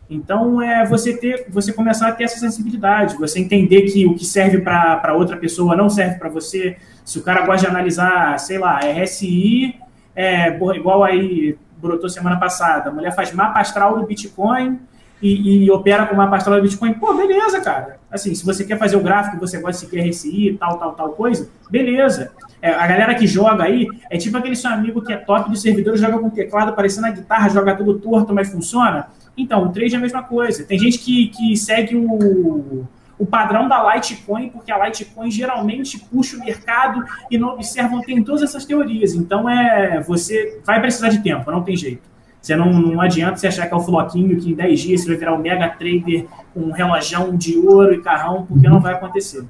Então, é você ter, você começar a ter essa sensibilidade, você entender que o que serve para outra pessoa não serve para você. Se o cara gosta de analisar, sei lá, RSI, é, igual aí brotou semana passada, a mulher faz mapa astral do Bitcoin e, e opera com mapa astral do Bitcoin, pô, beleza, cara. Assim, se você quer fazer o gráfico, você gosta de RSI, tal, tal, tal coisa, beleza. É, a galera que joga aí é tipo aquele seu amigo que é top do servidor, joga com teclado parecendo a guitarra, joga tudo torto, mas funciona. Então, o trade é a mesma coisa. Tem gente que, que segue o, o padrão da Litecoin, porque a Litecoin geralmente puxa o mercado e não observam, tem todas essas teorias. Então, é você vai precisar de tempo, não tem jeito. Você não, não adianta você achar que é o floquinho, que em 10 dias você vai virar um mega trader com um relojão de ouro e carrão, porque não vai acontecer.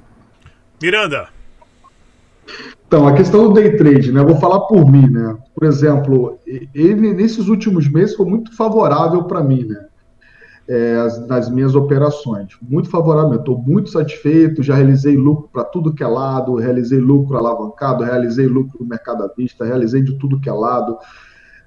Miranda. Então, a questão do day trade, né? Eu vou falar por mim, né? Por exemplo, ele nesses últimos meses foi muito favorável para mim, né? É, as, nas minhas operações. Muito favorável. Estou muito satisfeito, já realizei lucro para tudo que é lado, realizei lucro alavancado, realizei lucro no mercado à vista, realizei de tudo que é lado.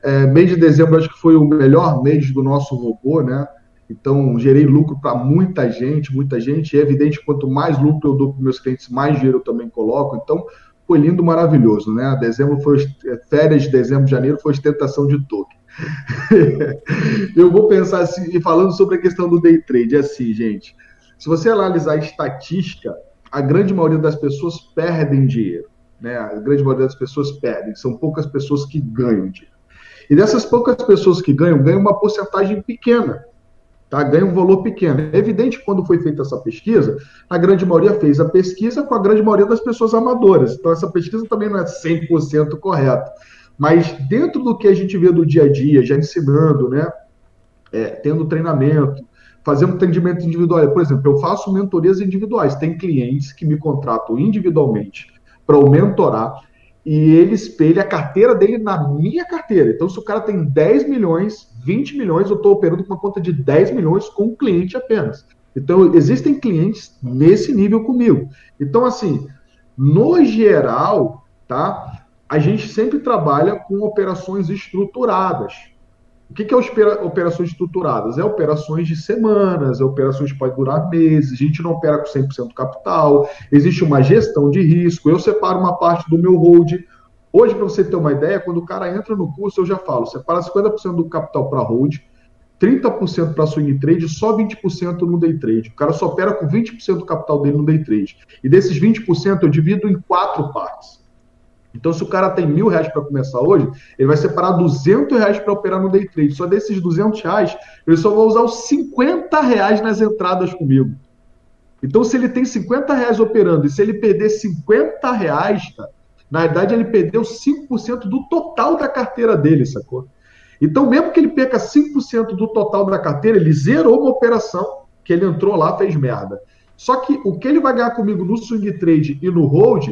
É, mês de dezembro acho que foi o melhor mês do nosso robô, né? Então, gerei lucro para muita gente, muita gente. É evidente quanto mais lucro eu dou para meus clientes, mais dinheiro eu também coloco. Então, foi lindo, maravilhoso, né? Dezembro foi férias de dezembro, janeiro foi ostentação de token. eu vou pensar assim, e falando sobre a questão do day trade, é assim, gente. Se você analisar a estatística, a grande maioria das pessoas perdem dinheiro, né? A grande maioria das pessoas perdem, são poucas pessoas que ganham dinheiro. E dessas poucas pessoas que ganham, ganham uma porcentagem pequena. Tá? Ganha um valor pequeno. É evidente que quando foi feita essa pesquisa, a grande maioria fez a pesquisa com a grande maioria das pessoas amadoras. Então, essa pesquisa também não é 100% correta. Mas dentro do que a gente vê do dia a dia, já ensinando, né? É, tendo treinamento, fazendo atendimento individual. Por exemplo, eu faço mentorias individuais. Tem clientes que me contratam individualmente para eu mentorar e ele espelha a carteira dele na minha carteira. Então, se o cara tem 10 milhões, 20 milhões, eu estou operando com uma conta de 10 milhões com um cliente apenas. Então, existem clientes nesse nível comigo. Então, assim, no geral, tá? a gente sempre trabalha com operações estruturadas. O que, que é operações estruturadas? É operações de semanas, é operações que podem durar meses, a gente não opera com 100% do capital, existe uma gestão de risco, eu separo uma parte do meu hold. Hoje, para você ter uma ideia, quando o cara entra no curso, eu já falo, separa 50% do capital para hold, 30% para swing trade, só 20% no day trade. O cara só opera com 20% do capital dele no day trade. E desses 20% eu divido em quatro partes. Então, se o cara tem mil reais para começar hoje, ele vai separar 200 reais para operar no day trade. Só desses 200 reais, ele só vai usar os 50 reais nas entradas comigo. Então, se ele tem 50 reais operando e se ele perder 50 reais, tá, na verdade, ele perdeu 5% do total da carteira dele, sacou? Então, mesmo que ele perca 5% do total da carteira, ele zerou uma operação que ele entrou lá, fez merda. Só que o que ele vai ganhar comigo no swing trade e no hold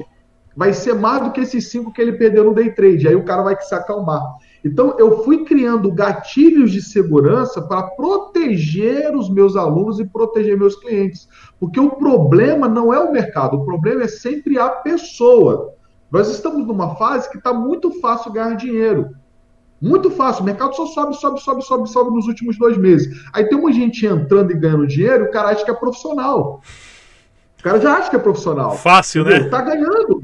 vai ser mais do que esses 5 que ele perdeu no day trade. Aí o cara vai se acalmar. Então, eu fui criando gatilhos de segurança para proteger os meus alunos e proteger meus clientes. Porque o problema não é o mercado, o problema é sempre a pessoa. Nós estamos numa fase que está muito fácil ganhar dinheiro. Muito fácil. O mercado só sobe, sobe, sobe, sobe, sobe nos últimos dois meses. Aí tem uma gente entrando e ganhando dinheiro, o cara acha que é profissional. O cara já acha que é profissional. Fácil, né? Tá ganhando.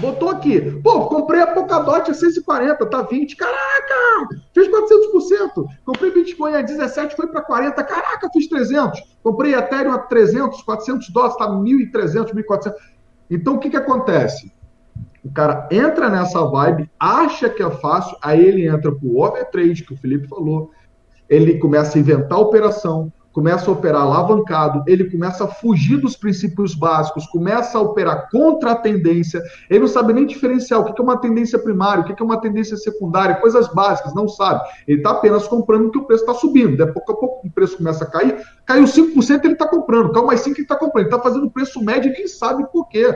Botou aqui. Pô, comprei a Polkadot a 640, tá 20. Caraca! Fiz 400%. Comprei Bitcoin a 17, foi para 40. Caraca, fiz 300. Comprei Ethereum a 300, 400 dólares, tá 1.300, 1.400. Então, o que que acontece? O cara entra nessa vibe, acha que é fácil, aí ele entra pro overtrade, que o Felipe falou. Ele começa a inventar operação, começa a operar alavancado, ele começa a fugir dos princípios básicos, começa a operar contra a tendência, ele não sabe nem diferenciar o que é uma tendência primária, o que é uma tendência secundária, coisas básicas, não sabe. Ele está apenas comprando porque o preço está subindo. Daí, pouco a pouco o preço começa a cair, caiu 5%, ele está comprando, caiu mais 5% ele está comprando, ele está fazendo preço médio e nem sabe por quê.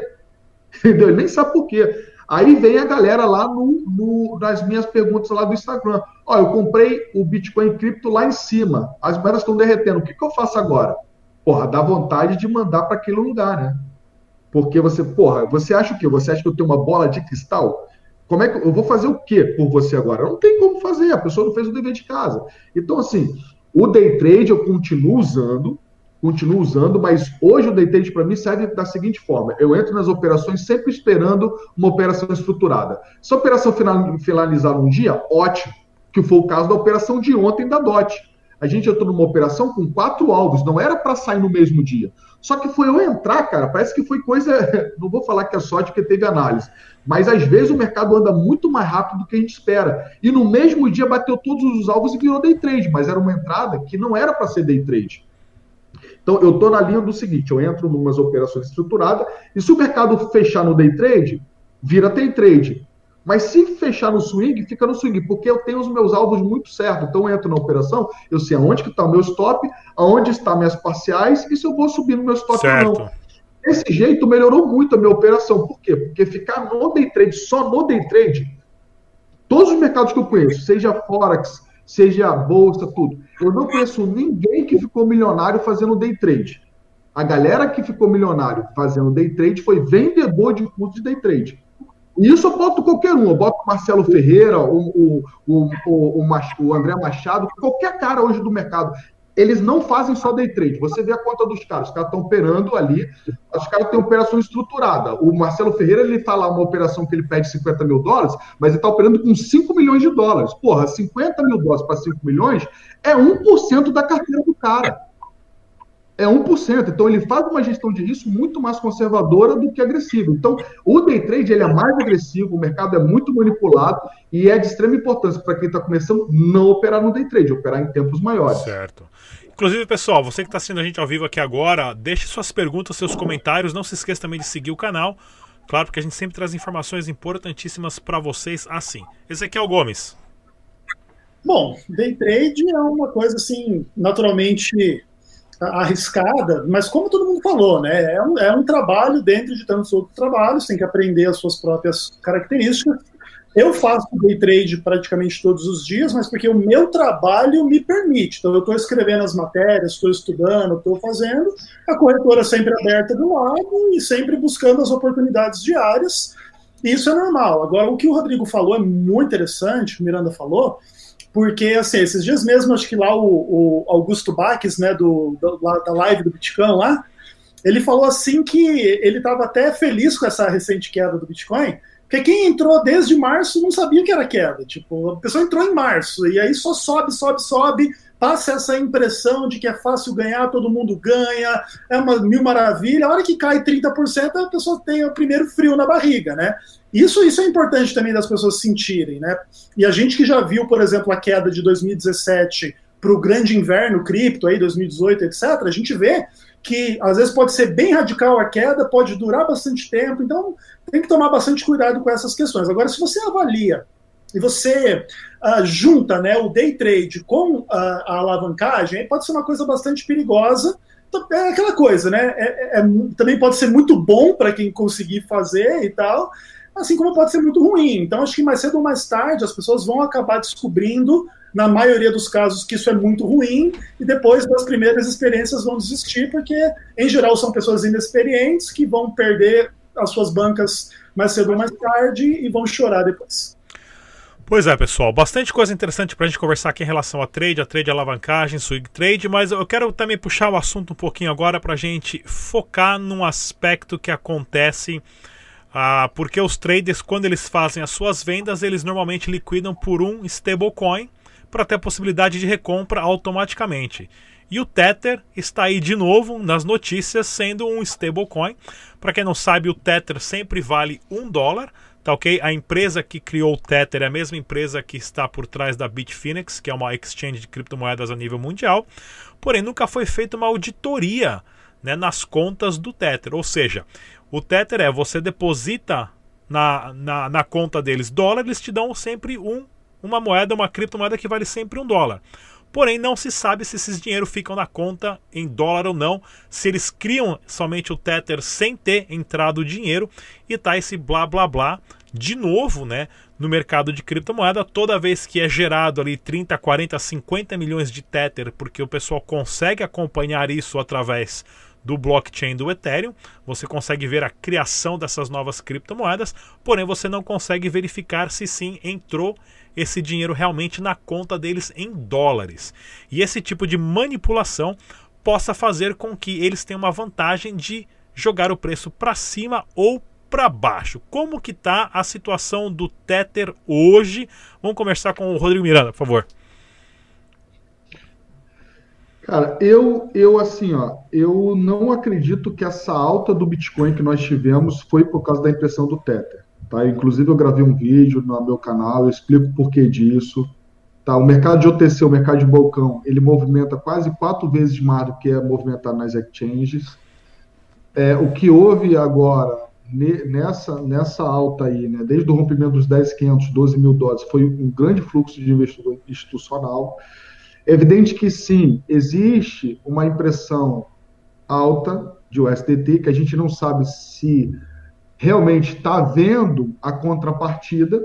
Entendeu? Ele nem sabe por quê. Aí vem a galera lá no, no, nas minhas perguntas lá do Instagram. Ó, eu comprei o Bitcoin cripto lá em cima. As moedas estão derretendo. O que, que eu faço agora? Porra, dá vontade de mandar para aquele lugar, né? Porque você, porra, você acha o quê? Você acha que eu tenho uma bola de cristal? Como é que eu vou fazer o quê por você agora? Não tem como fazer, a pessoa não fez o dever de casa. Então, assim, o day trade eu continuo usando, continuo usando, mas hoje o day trade para mim serve da seguinte forma: eu entro nas operações sempre esperando uma operação estruturada. Se a operação finalizar um dia, ótimo, que foi o caso da operação de ontem da DOT. A gente entrou numa operação com quatro alvos, não era para sair no mesmo dia. Só que foi eu entrar, cara, parece que foi coisa. Não vou falar que é sorte porque teve análise, mas às vezes o mercado anda muito mais rápido do que a gente espera. E no mesmo dia bateu todos os alvos e virou day trade, mas era uma entrada que não era para ser day trade. Então, eu estou na linha do seguinte: eu entro em umas operações estruturadas, e se o mercado fechar no day trade, vira day trade. Mas se fechar no swing, fica no swing, porque eu tenho os meus alvos muito certos. Então, eu entro na operação, eu sei aonde que está o meu stop, aonde estão minhas parciais, e se eu vou subir no meu stop certo. ou não. Desse jeito, melhorou muito a minha operação. Por quê? Porque ficar no day trade, só no day trade, todos os mercados que eu conheço, seja Forex, seja a bolsa, tudo. Eu não conheço ninguém que ficou milionário fazendo day trade. A galera que ficou milionário fazendo day trade foi vendedor de curso de day trade. E isso eu boto qualquer um. Eu boto o Marcelo Ferreira, o, o, o, o, o André Machado, qualquer cara hoje do mercado eles não fazem só day trade. Você vê a conta dos caras, os caras estão operando ali, os caras têm operação estruturada. O Marcelo Ferreira, ele está lá uma operação que ele pede 50 mil dólares, mas ele está operando com 5 milhões de dólares. Porra, 50 mil dólares para 5 milhões é 1% da carteira do cara é 1%. Então, ele faz uma gestão de risco muito mais conservadora do que agressiva. Então, o day trade ele é mais agressivo, o mercado é muito manipulado e é de extrema importância para quem está começando não operar no day trade, operar em tempos maiores. Certo. Inclusive, pessoal, você que está assistindo a gente ao vivo aqui agora, deixe suas perguntas, seus comentários. Não se esqueça também de seguir o canal. Claro, porque a gente sempre traz informações importantíssimas para vocês assim. Ezequiel Gomes. Bom, day trade é uma coisa assim, naturalmente arriscada, mas como todo mundo falou, né, é um, é um trabalho dentro de tantos outros trabalhos, tem que aprender as suas próprias características. Eu faço day trade praticamente todos os dias, mas porque o meu trabalho me permite. Então, eu estou escrevendo as matérias, estou estudando, estou fazendo, a corretora sempre aberta do lado e sempre buscando as oportunidades diárias. isso é normal. Agora, o que o Rodrigo falou é muito interessante, o Miranda falou, porque, assim, esses dias mesmo, acho que lá o, o Augusto Baques, né, do, do, da live do Bitcoin lá, ele falou assim que ele estava até feliz com essa recente queda do Bitcoin, porque quem entrou desde março não sabia que era queda. Tipo, a pessoa entrou em março e aí só sobe, sobe, sobe, passa essa impressão de que é fácil ganhar, todo mundo ganha, é uma mil maravilha. A hora que cai 30%, a pessoa tem o primeiro frio na barriga, né? Isso, isso é importante também das pessoas sentirem, né? E a gente que já viu, por exemplo, a queda de 2017 para o grande inverno cripto, aí 2018, etc., a gente vê que às vezes pode ser bem radical a queda, pode durar bastante tempo, então tem que tomar bastante cuidado com essas questões. Agora, se você avalia e você uh, junta né, o day trade com uh, a alavancagem, pode ser uma coisa bastante perigosa. É aquela coisa, né? É, é, é também pode ser muito bom para quem conseguir fazer e tal, assim como pode ser muito ruim. Então, acho que mais cedo ou mais tarde as pessoas vão acabar descobrindo na maioria dos casos que isso é muito ruim, e depois das primeiras experiências vão desistir, porque em geral são pessoas inexperientes que vão perder as suas bancas mais cedo ou mais tarde e vão chorar depois. Pois é, pessoal, bastante coisa interessante para a gente conversar aqui em relação a trade, a trade alavancagem, swing trade, mas eu quero também puxar o assunto um pouquinho agora para a gente focar num aspecto que acontece ah, porque os traders, quando eles fazem as suas vendas, eles normalmente liquidam por um stablecoin, para ter a possibilidade de recompra automaticamente. E o Tether está aí de novo nas notícias sendo um stablecoin. Para quem não sabe, o Tether sempre vale um dólar, tá ok? A empresa que criou o Tether é a mesma empresa que está por trás da Bitfinex, que é uma exchange de criptomoedas a nível mundial. Porém, nunca foi feita uma auditoria né, nas contas do Tether. Ou seja, o Tether é você deposita na, na, na conta deles dólar, eles te dão sempre um uma moeda, uma criptomoeda que vale sempre um dólar. Porém, não se sabe se esses dinheiros ficam na conta em dólar ou não, se eles criam somente o Tether sem ter entrado o dinheiro e tá esse blá blá blá de novo, né, no mercado de criptomoeda, toda vez que é gerado ali 30, 40, 50 milhões de Tether, porque o pessoal consegue acompanhar isso através do blockchain do Ethereum, você consegue ver a criação dessas novas criptomoedas, porém você não consegue verificar se sim entrou esse dinheiro realmente na conta deles em dólares. E esse tipo de manipulação possa fazer com que eles tenham uma vantagem de jogar o preço para cima ou para baixo. Como que tá a situação do Tether hoje? Vamos conversar com o Rodrigo Miranda, por favor. Cara, eu, eu assim, ó, eu não acredito que essa alta do Bitcoin que nós tivemos foi por causa da impressão do Tether. Tá? Inclusive, eu gravei um vídeo no meu canal, eu explico o porquê disso. Tá? O mercado de OTC, o mercado de balcão, ele movimenta quase quatro vezes mais do que é movimentado nas exchanges. É, o que houve agora nessa, nessa alta aí, né, desde o rompimento dos 10,500, 12 mil dólares, foi um grande fluxo de investidor institucional. É evidente que sim, existe uma impressão alta de USDT, que a gente não sabe se realmente está vendo a contrapartida,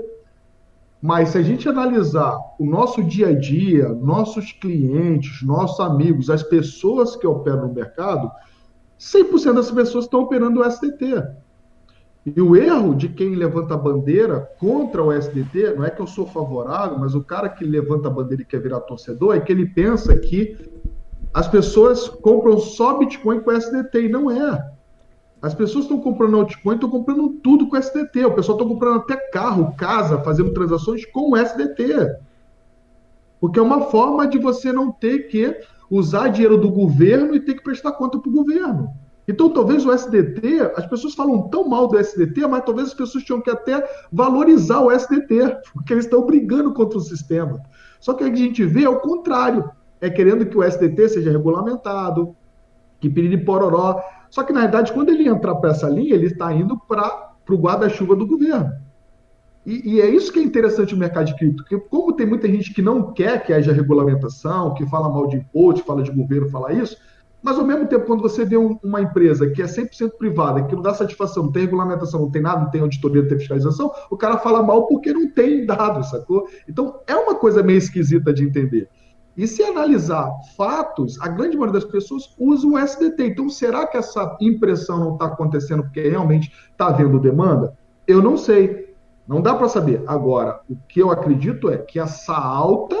mas se a gente analisar o nosso dia a dia, nossos clientes, nossos amigos, as pessoas que operam no mercado, 100% das pessoas estão operando o SDT. E o erro de quem levanta a bandeira contra o SDT, não é que eu sou favorável, mas o cara que levanta a bandeira e quer virar torcedor, é que ele pensa que as pessoas compram só Bitcoin com SDT, e não é. As pessoas estão comprando altcoin, estão comprando tudo com SDT. O pessoal está comprando até carro, casa, fazendo transações com SDT. Porque é uma forma de você não ter que usar dinheiro do governo e ter que prestar conta para o governo. Então, talvez o SDT, as pessoas falam tão mal do SDT, mas talvez as pessoas tinham que até valorizar o SDT, porque eles estão brigando contra o sistema. Só que a gente vê é o contrário, é querendo que o SDT seja regulamentado, que piriri pororó. Só que, na verdade, quando ele entrar para essa linha, ele está indo para o guarda-chuva do governo. E, e, é isso que é interessante no mercado de cripto, porque como tem muita gente que não quer que haja regulamentação, que fala mal de imposto, fala de governo, fala isso, mas ao mesmo tempo, quando você vê um, uma empresa que é 100% privada, que não dá satisfação, não tem regulamentação, não tem nada, não tem auditoria, não tem fiscalização, o cara fala mal porque não tem dados, sacou? Então é uma coisa meio esquisita de entender. E se analisar fatos, a grande maioria das pessoas usa o SDT. Então, será que essa impressão não está acontecendo porque realmente está havendo demanda? Eu não sei. Não dá para saber. Agora, o que eu acredito é que essa alta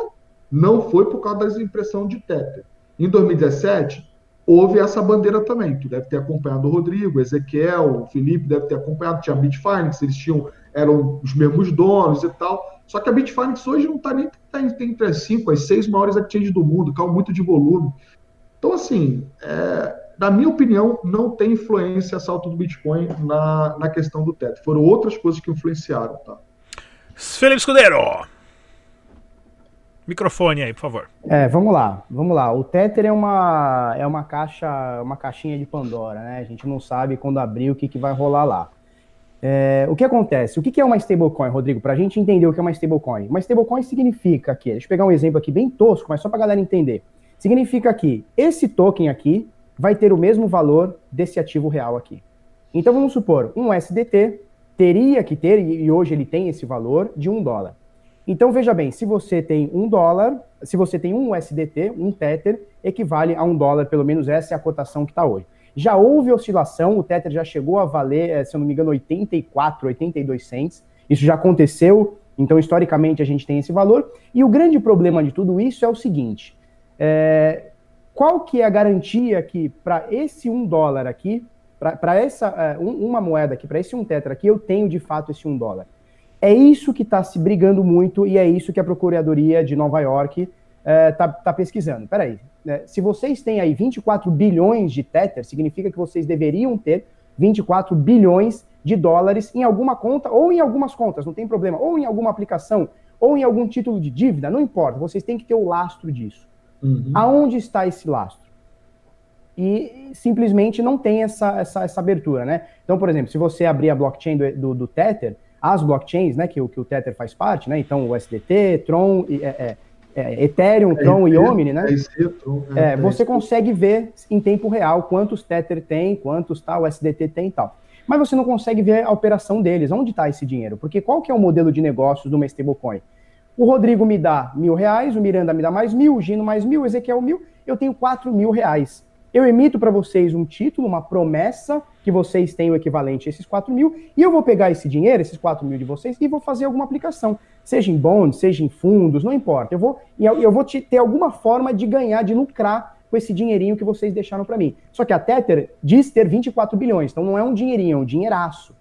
não foi por causa da impressão de Tether. Em 2017, houve essa bandeira também. Tu deve ter acompanhado o Rodrigo, Ezequiel, o Felipe deve ter acompanhado, tinha a Bitfinex, eles tinham, eram os mesmos donos e tal. Só que a Bitfinex hoje não está nem tá entre as cinco, as seis maiores exchanges do mundo, caiu muito de volume. Então, assim, é, na minha opinião, não tem influência essa alta do Bitcoin na, na questão do teto. Foram outras coisas que influenciaram, tá? Felipe Escudeiro! Microfone aí, por favor. É, vamos lá, vamos lá. O Tether é uma, é uma caixa, uma caixinha de Pandora, né? A gente não sabe quando abrir o que, que vai rolar lá. É, o que acontece? O que, que é uma stablecoin, Rodrigo? Para a gente entender o que é uma stablecoin. Uma stablecoin significa que, deixa eu pegar um exemplo aqui bem tosco, mas só para a galera entender. Significa que esse token aqui vai ter o mesmo valor desse ativo real aqui. Então vamos supor, um SDT teria que ter, e hoje ele tem esse valor, de um dólar. Então veja bem, se você tem um dólar, se você tem um USDT, um Tether, equivale a um dólar, pelo menos essa é a cotação que está hoje. Já houve oscilação, o Tether já chegou a valer, eh, se eu não me engano, 84, 82 cents. Isso já aconteceu, então historicamente a gente tem esse valor. E o grande problema de tudo isso é o seguinte: é, qual que é a garantia que para esse um dólar aqui, para essa é, um, uma moeda aqui, para esse um tetra aqui, eu tenho de fato esse um dólar? É isso que está se brigando muito e é isso que a Procuradoria de Nova York está é, tá, tá pesquisando. Peraí, né? se vocês têm aí 24 bilhões de Tether, significa que vocês deveriam ter 24 bilhões de dólares em alguma conta ou em algumas contas, não tem problema, ou em alguma aplicação, ou em algum título de dívida, não importa, vocês têm que ter o lastro disso. Uhum. Aonde está esse lastro? E simplesmente não tem essa, essa, essa, abertura, né? Então, por exemplo, se você abrir a blockchain do, do, do Tether, as blockchains, né, que, que o Tether faz parte, né? Então, o SDT, Tron, é, é, Ethereum, Tron e Omni, né? É, você consegue ver em tempo real quantos Tether tem, quantos tal, o SDT tem e tal. Mas você não consegue ver a operação deles, onde está esse dinheiro? Porque qual que é o modelo de negócios de uma stablecoin? O Rodrigo me dá mil reais, o Miranda me dá mais mil, o Gino mais mil, o Ezequiel mil, eu tenho quatro mil reais. Eu emito para vocês um título, uma promessa que vocês têm o equivalente a esses 4 mil, e eu vou pegar esse dinheiro, esses 4 mil de vocês, e vou fazer alguma aplicação, seja em bonds, seja em fundos, não importa. Eu vou, eu vou te, ter alguma forma de ganhar, de lucrar com esse dinheirinho que vocês deixaram para mim. Só que a Tether diz ter 24 bilhões, então não é um dinheirinho, é um dinheiraço.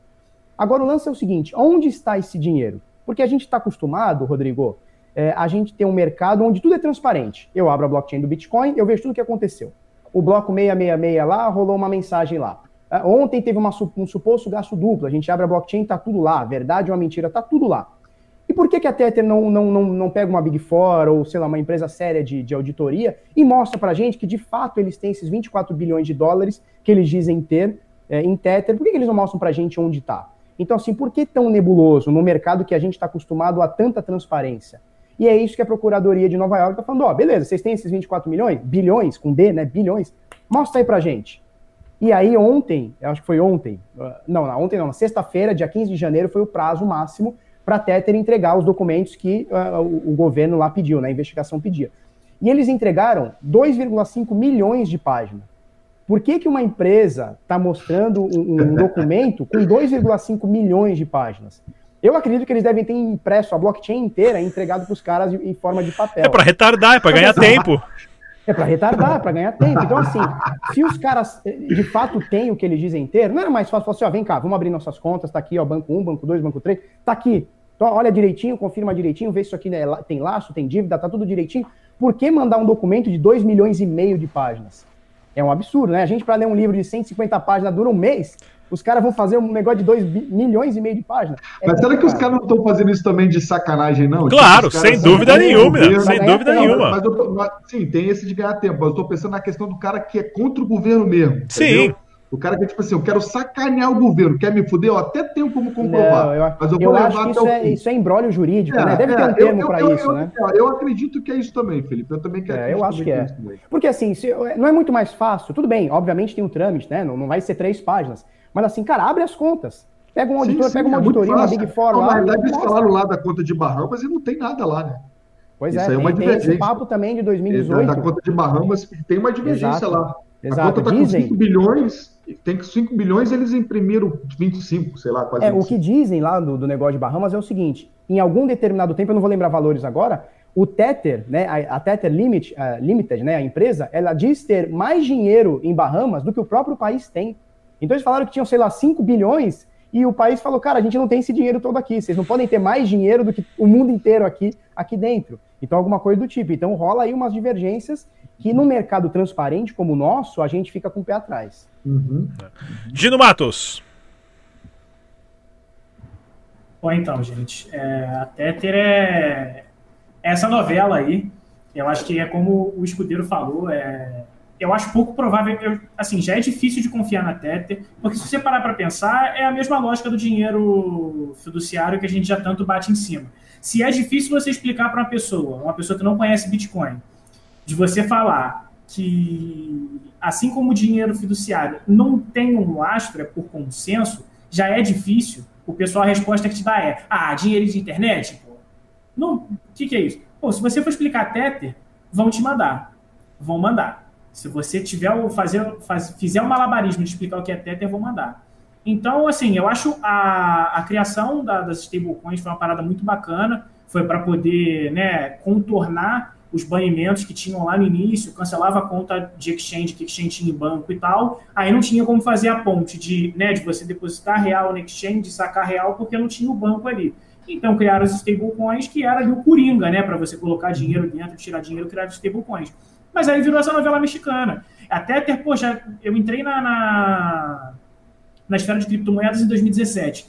Agora o lance é o seguinte: onde está esse dinheiro? Porque a gente está acostumado, Rodrigo, é, a gente tem um mercado onde tudo é transparente. Eu abro a blockchain do Bitcoin, eu vejo tudo o que aconteceu. O bloco 666 lá, rolou uma mensagem lá. É, ontem teve uma, um suposto gasto duplo, a gente abre a blockchain, tá tudo lá. Verdade ou uma mentira, tá tudo lá. E por que, que a Tether não, não, não, não pega uma Big Four ou, sei lá, uma empresa séria de, de auditoria e mostra pra gente que, de fato, eles têm esses 24 bilhões de dólares que eles dizem ter é, em Tether? Por que, que eles não mostram pra gente onde tá? Então, assim, por que tão nebuloso no mercado que a gente está acostumado a tanta transparência? E é isso que a Procuradoria de Nova York está falando: ó, beleza, vocês têm esses 24 milhões, bilhões, com B, né? Bilhões, mostra aí pra gente. E aí, ontem, eu acho que foi ontem, ah, não, não ontem não, na sexta-feira, dia 15 de janeiro, foi o prazo máximo para a Tether entregar os documentos que uh, o, o, governo lá pediu, né, a investigação pedia. E eles entregaram 2,5 milhões de páginas. Por que, que uma empresa está mostrando um, um documento com 2,5 milhões de páginas? Eu acredito que eles devem ter impresso a blockchain inteira e entregado para os caras em forma de papel. É para retardar, é para ganhar tempo. É para retardar, é para ganhar tempo. Então, assim, se os caras eh, de fato têm o que eles dizem ter, não era mais fácil falar assim: ó, vem cá, vamos abrir nossas contas, tá aqui, ó, banco 1, banco 2, banco 3, tá aqui. Então, olha direitinho, confirma direitinho, vê se isso aqui né, tem laço, tem dívida, tá tudo direitinho. Por que mandar um documento de 2 milhões e meio de páginas? É um absurdo, né? A gente, para ler um livro de 150 páginas, dura um mês. Os caras vão fazer um negócio de 2 milhões e meio de páginas. É mas será que os caras não estão fazendo isso também de sacanagem, não? Claro, sem dúvida nenhuma. Sem dúvida tempo. nenhuma. Mas, tô, mas, sim, tem esse de ganhar tempo. Mas eu estou pensando na questão do cara que é contra o governo mesmo. Sim. Entendeu? O cara que é tipo assim, eu quero sacanear o governo, quer me fuder, eu até tenho como comprovar. Não, eu, mas eu, eu acho que isso é, isso é embrólio jurídico, é, né? Deve é, ter um termo para isso, eu, né? Eu acredito que é isso também, Felipe. Eu também quero. É, eu acho que é. Porque assim, se, não é muito mais fácil. Tudo bem, obviamente tem um trâmite, né? Não, não vai ser três páginas. Mas assim, cara, abre as contas. Pega um auditor, sim, sim, pega uma é auditoria, uma Big Four lá. Na verdade, eles falaram lá da conta de Bahamas e não tem nada lá, né? Pois Isso é, é uma tem, tem esse papo também de 2018. Da, da conta de Bahamas, tem uma divergência Exato. lá. Exato. A conta está com 5 bilhões, tem que 5 bilhões eles imprimiram 25, sei lá, quase. É, 25. o que dizem lá do, do negócio de Bahamas é o seguinte: em algum determinado tempo, eu não vou lembrar valores agora, o Tether, né, a, a Tether Limit, uh, Limited, né, a empresa, ela diz ter mais dinheiro em Bahamas do que o próprio país tem. Então eles falaram que tinham, sei lá, 5 bilhões e o país falou, cara, a gente não tem esse dinheiro todo aqui, vocês não podem ter mais dinheiro do que o mundo inteiro aqui, aqui dentro. Então alguma coisa do tipo. Então rola aí umas divergências que no mercado transparente como o nosso, a gente fica com o pé atrás. Uhum. Gino Matos. Bom, então, gente, é, a Tether é, essa novela aí, eu acho que é como o escudeiro falou, é, eu acho pouco provável, eu, assim, já é difícil de confiar na Tether, porque se você parar para pensar, é a mesma lógica do dinheiro fiduciário que a gente já tanto bate em cima. Se é difícil você explicar para uma pessoa, uma pessoa que não conhece Bitcoin, de você falar que, assim como o dinheiro fiduciário não tem um lastro, é por consenso, já é difícil, o pessoal a resposta que te dá é: ah, dinheiro de internet? Não, o que, que é isso? Pô, se você for explicar Tether, vão te mandar. Vão mandar. Se você tiver o fazer, faz, fizer um malabarismo de explicar o que é Tether, vão mandar. Então, assim, eu acho a, a criação da, das stablecoins foi uma parada muito bacana. Foi para poder né, contornar os banimentos que tinham lá no início, cancelava a conta de exchange que exchange tinha em banco e tal. Aí não tinha como fazer a ponte de, né, de você depositar real no exchange, sacar real, porque não tinha o banco ali. Então criaram as stablecoins que era ali o Coringa, né? Para você colocar dinheiro dentro, tirar dinheiro, criar stablecoins. Mas aí virou essa novela mexicana. Até ter, poxa, eu entrei na, na, na esfera de criptomoedas em 2017.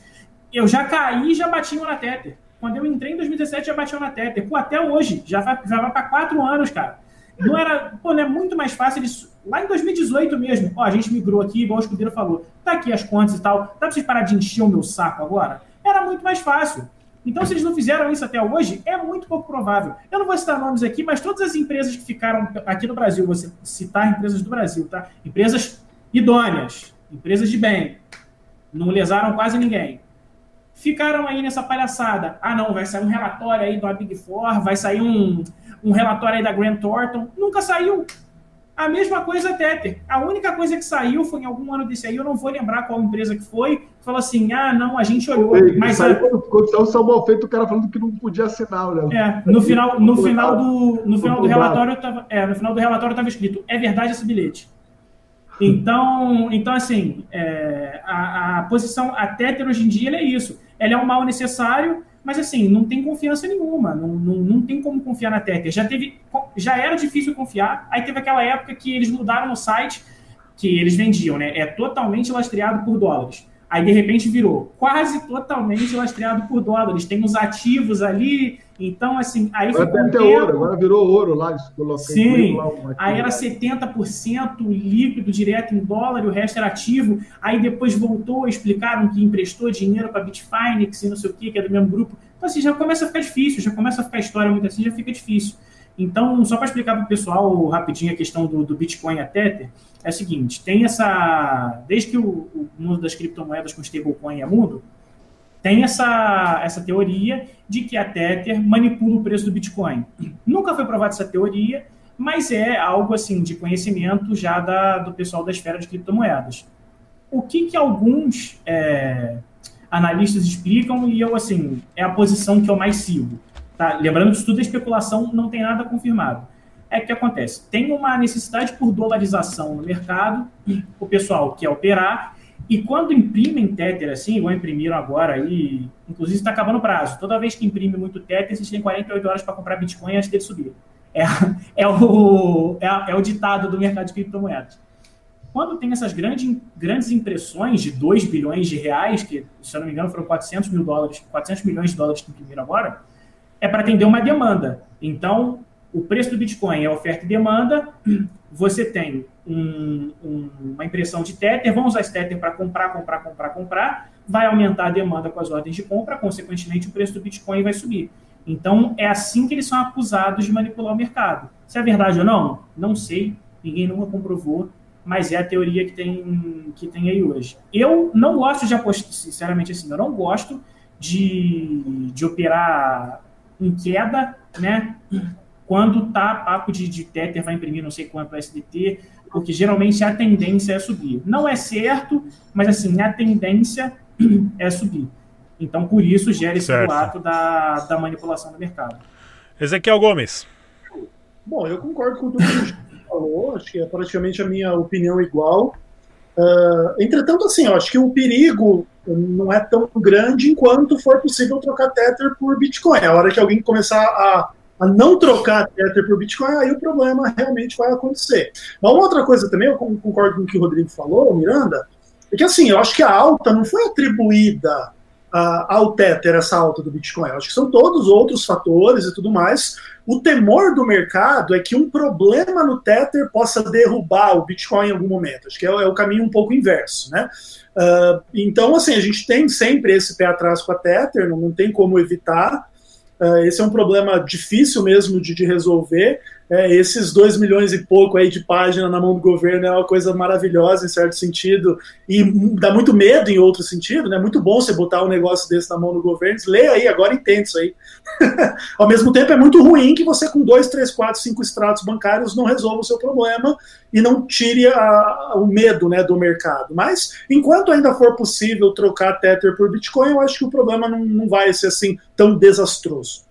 Eu já caí e já bati na Tether. Quando eu entrei em 2017, já bati na Tether. Pô, até hoje, já vai, já vai para quatro anos, cara. Não era, pô, não é muito mais fácil isso. Lá em 2018 mesmo, ó, a gente migrou aqui, igual o escudeiro falou, tá aqui as contas e tal, dá pra vocês parar de encher o meu saco agora? Era muito mais fácil. Então, se eles não fizeram isso até hoje, é muito pouco provável. Eu não vou citar nomes aqui, mas todas as empresas que ficaram aqui no Brasil, vou citar empresas do Brasil, tá? Empresas idôneas, empresas de bem, não lesaram quase ninguém. Ficaram aí nessa palhaçada. Ah, não, vai sair um relatório aí da Big Four, vai sair um, um relatório aí da Grant Thornton. Nunca saiu. A mesma coisa a Tether. A única coisa que saiu foi em algum ano desse aí, eu não vou lembrar qual empresa que foi, falou assim: ah, não, a gente olhou. Ei, mas a... quando, quando saiu o Samuel Feito, o cara falando que não podia assinar, né? É, no final, no final do, no final do relatório tava, é, no final do relatório estava escrito: é verdade esse bilhete. Então, então assim, é, a, a, posição, a Tether hoje em dia é isso. Ela é um mal necessário mas assim, não tem confiança nenhuma, não, não, não tem como confiar na Tether. Já, teve, já era difícil confiar, aí teve aquela época que eles mudaram no site que eles vendiam, né? É totalmente lastreado por dólares. Aí, de repente, virou quase totalmente lastreado por dólares. Tem uns ativos ali. Então, assim, aí agora ficou. Tempo... ouro, agora virou ouro lá. Sim. Lá aí era 70% líquido direto em dólar e o resto era ativo. Aí depois voltou, explicaram que emprestou dinheiro para Bitfinex e não sei o que, que é do mesmo grupo. Então, assim, já começa a ficar difícil, já começa a ficar história muito assim, já fica difícil. Então, só para explicar para o pessoal rapidinho a questão do, do Bitcoin a Tether, é o seguinte: tem essa. Desde que o, o mundo das criptomoedas com stablecoin é mundo, tem essa, essa teoria de que a Tether manipula o preço do Bitcoin. Nunca foi provada essa teoria, mas é algo assim de conhecimento já da, do pessoal da esfera de criptomoedas. O que, que alguns é, analistas explicam, e eu, assim, é a posição que eu mais sigo. Tá? Lembrando que isso tudo é especulação, não tem nada confirmado. É que acontece, tem uma necessidade por dolarização no mercado, e o pessoal quer operar, e quando imprimem Tether assim, igual imprimiram agora aí, inclusive está acabando o prazo. Toda vez que imprime muito Tether, vocês têm 48 horas para comprar Bitcoin antes dele subir. É, é, o, é, é, o ditado do mercado de criptomoedas. Quando tem essas grandes, grandes impressões de 2 bilhões de reais, que, se eu não me engano, foram 400 mil dólares, 400 milhões de dólares que imprimiram agora, é para atender uma demanda. Então, o preço do Bitcoin é oferta e demanda. Você tem um, um, uma impressão de Tether, vão usar esse Tether para comprar, comprar, comprar, comprar. Vai aumentar a demanda com as ordens de compra, consequentemente, o preço do Bitcoin vai subir. Então, é assim que eles são acusados de manipular o mercado. Se é verdade ou não, não sei, ninguém nunca comprovou, mas é a teoria que tem, que tem aí hoje. Eu não gosto de apostar, sinceramente assim, eu não gosto de, de operar em queda, né? quando tá papo de, de Tether vai imprimir não sei quanto SDT, porque geralmente a tendência é subir. Não é certo, mas assim, a tendência é subir. Então, por isso, gera esse ato da, da manipulação do mercado. Ezequiel Gomes. Bom, eu concordo com tudo que você falou, acho que é praticamente a minha opinião igual. Uh, entretanto, assim, eu acho que o perigo não é tão grande enquanto for possível trocar Tether por Bitcoin. A hora que alguém começar a a não trocar Tether por Bitcoin, aí o problema realmente vai acontecer. Mas uma outra coisa também, eu concordo com o que o Rodrigo falou, Miranda, é que assim, eu acho que a alta não foi atribuída ao Tether, essa alta do Bitcoin. Eu acho que são todos outros fatores e tudo mais. O temor do mercado é que um problema no Tether possa derrubar o Bitcoin em algum momento. Acho que é, é o caminho um pouco inverso, né? Uh, então, assim, a gente tem sempre esse pé atrás com a Tether, não, não tem como evitar. Uh, esse é um problema difícil mesmo de, de resolver. É, esses dois milhões e pouco aí de página na mão do governo é uma coisa maravilhosa em certo sentido e dá muito medo em outro sentido, né? Muito bom você botar um negócio desse na mão do governo. Lê aí, agora entende isso aí. Ao mesmo tempo, é muito ruim que você com dois, três, quatro, cinco extratos bancários não resolva o seu problema e não tire a, o medo né, do mercado. Mas enquanto ainda for possível trocar Tether por Bitcoin, eu acho que o problema não, não vai ser assim tão desastroso.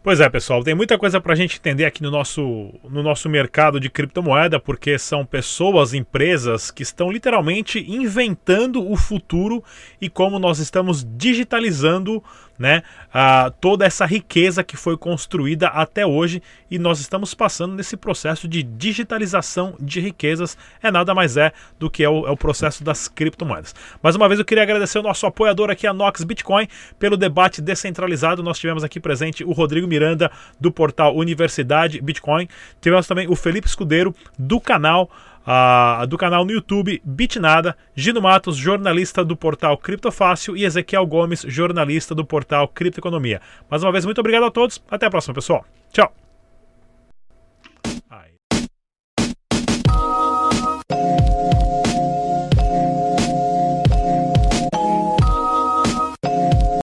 Pois é, pessoal, tem muita coisa para a gente entender aqui no nosso, no nosso mercado de criptomoeda, porque são pessoas, empresas que estão literalmente inventando o futuro e como nós estamos digitalizando né, a, toda essa riqueza que foi construída até hoje e nós estamos passando nesse processo de digitalização de riquezas. É nada mais é do que é o, é o processo das criptomoedas. Mais uma vez eu queria agradecer o nosso apoiador aqui, a Nox Bitcoin, pelo debate descentralizado. Nós tivemos aqui presente o Rodrigo Miranda, do portal Universidade Bitcoin. Tivemos também o Felipe Escudeiro, do canal uh, do canal no YouTube Bitnada, Gino Matos, jornalista do portal Criptofácil e Ezequiel Gomes, jornalista do portal Criptoeconomia. Mais uma vez, muito obrigado a todos. Até a próxima, pessoal. Tchau.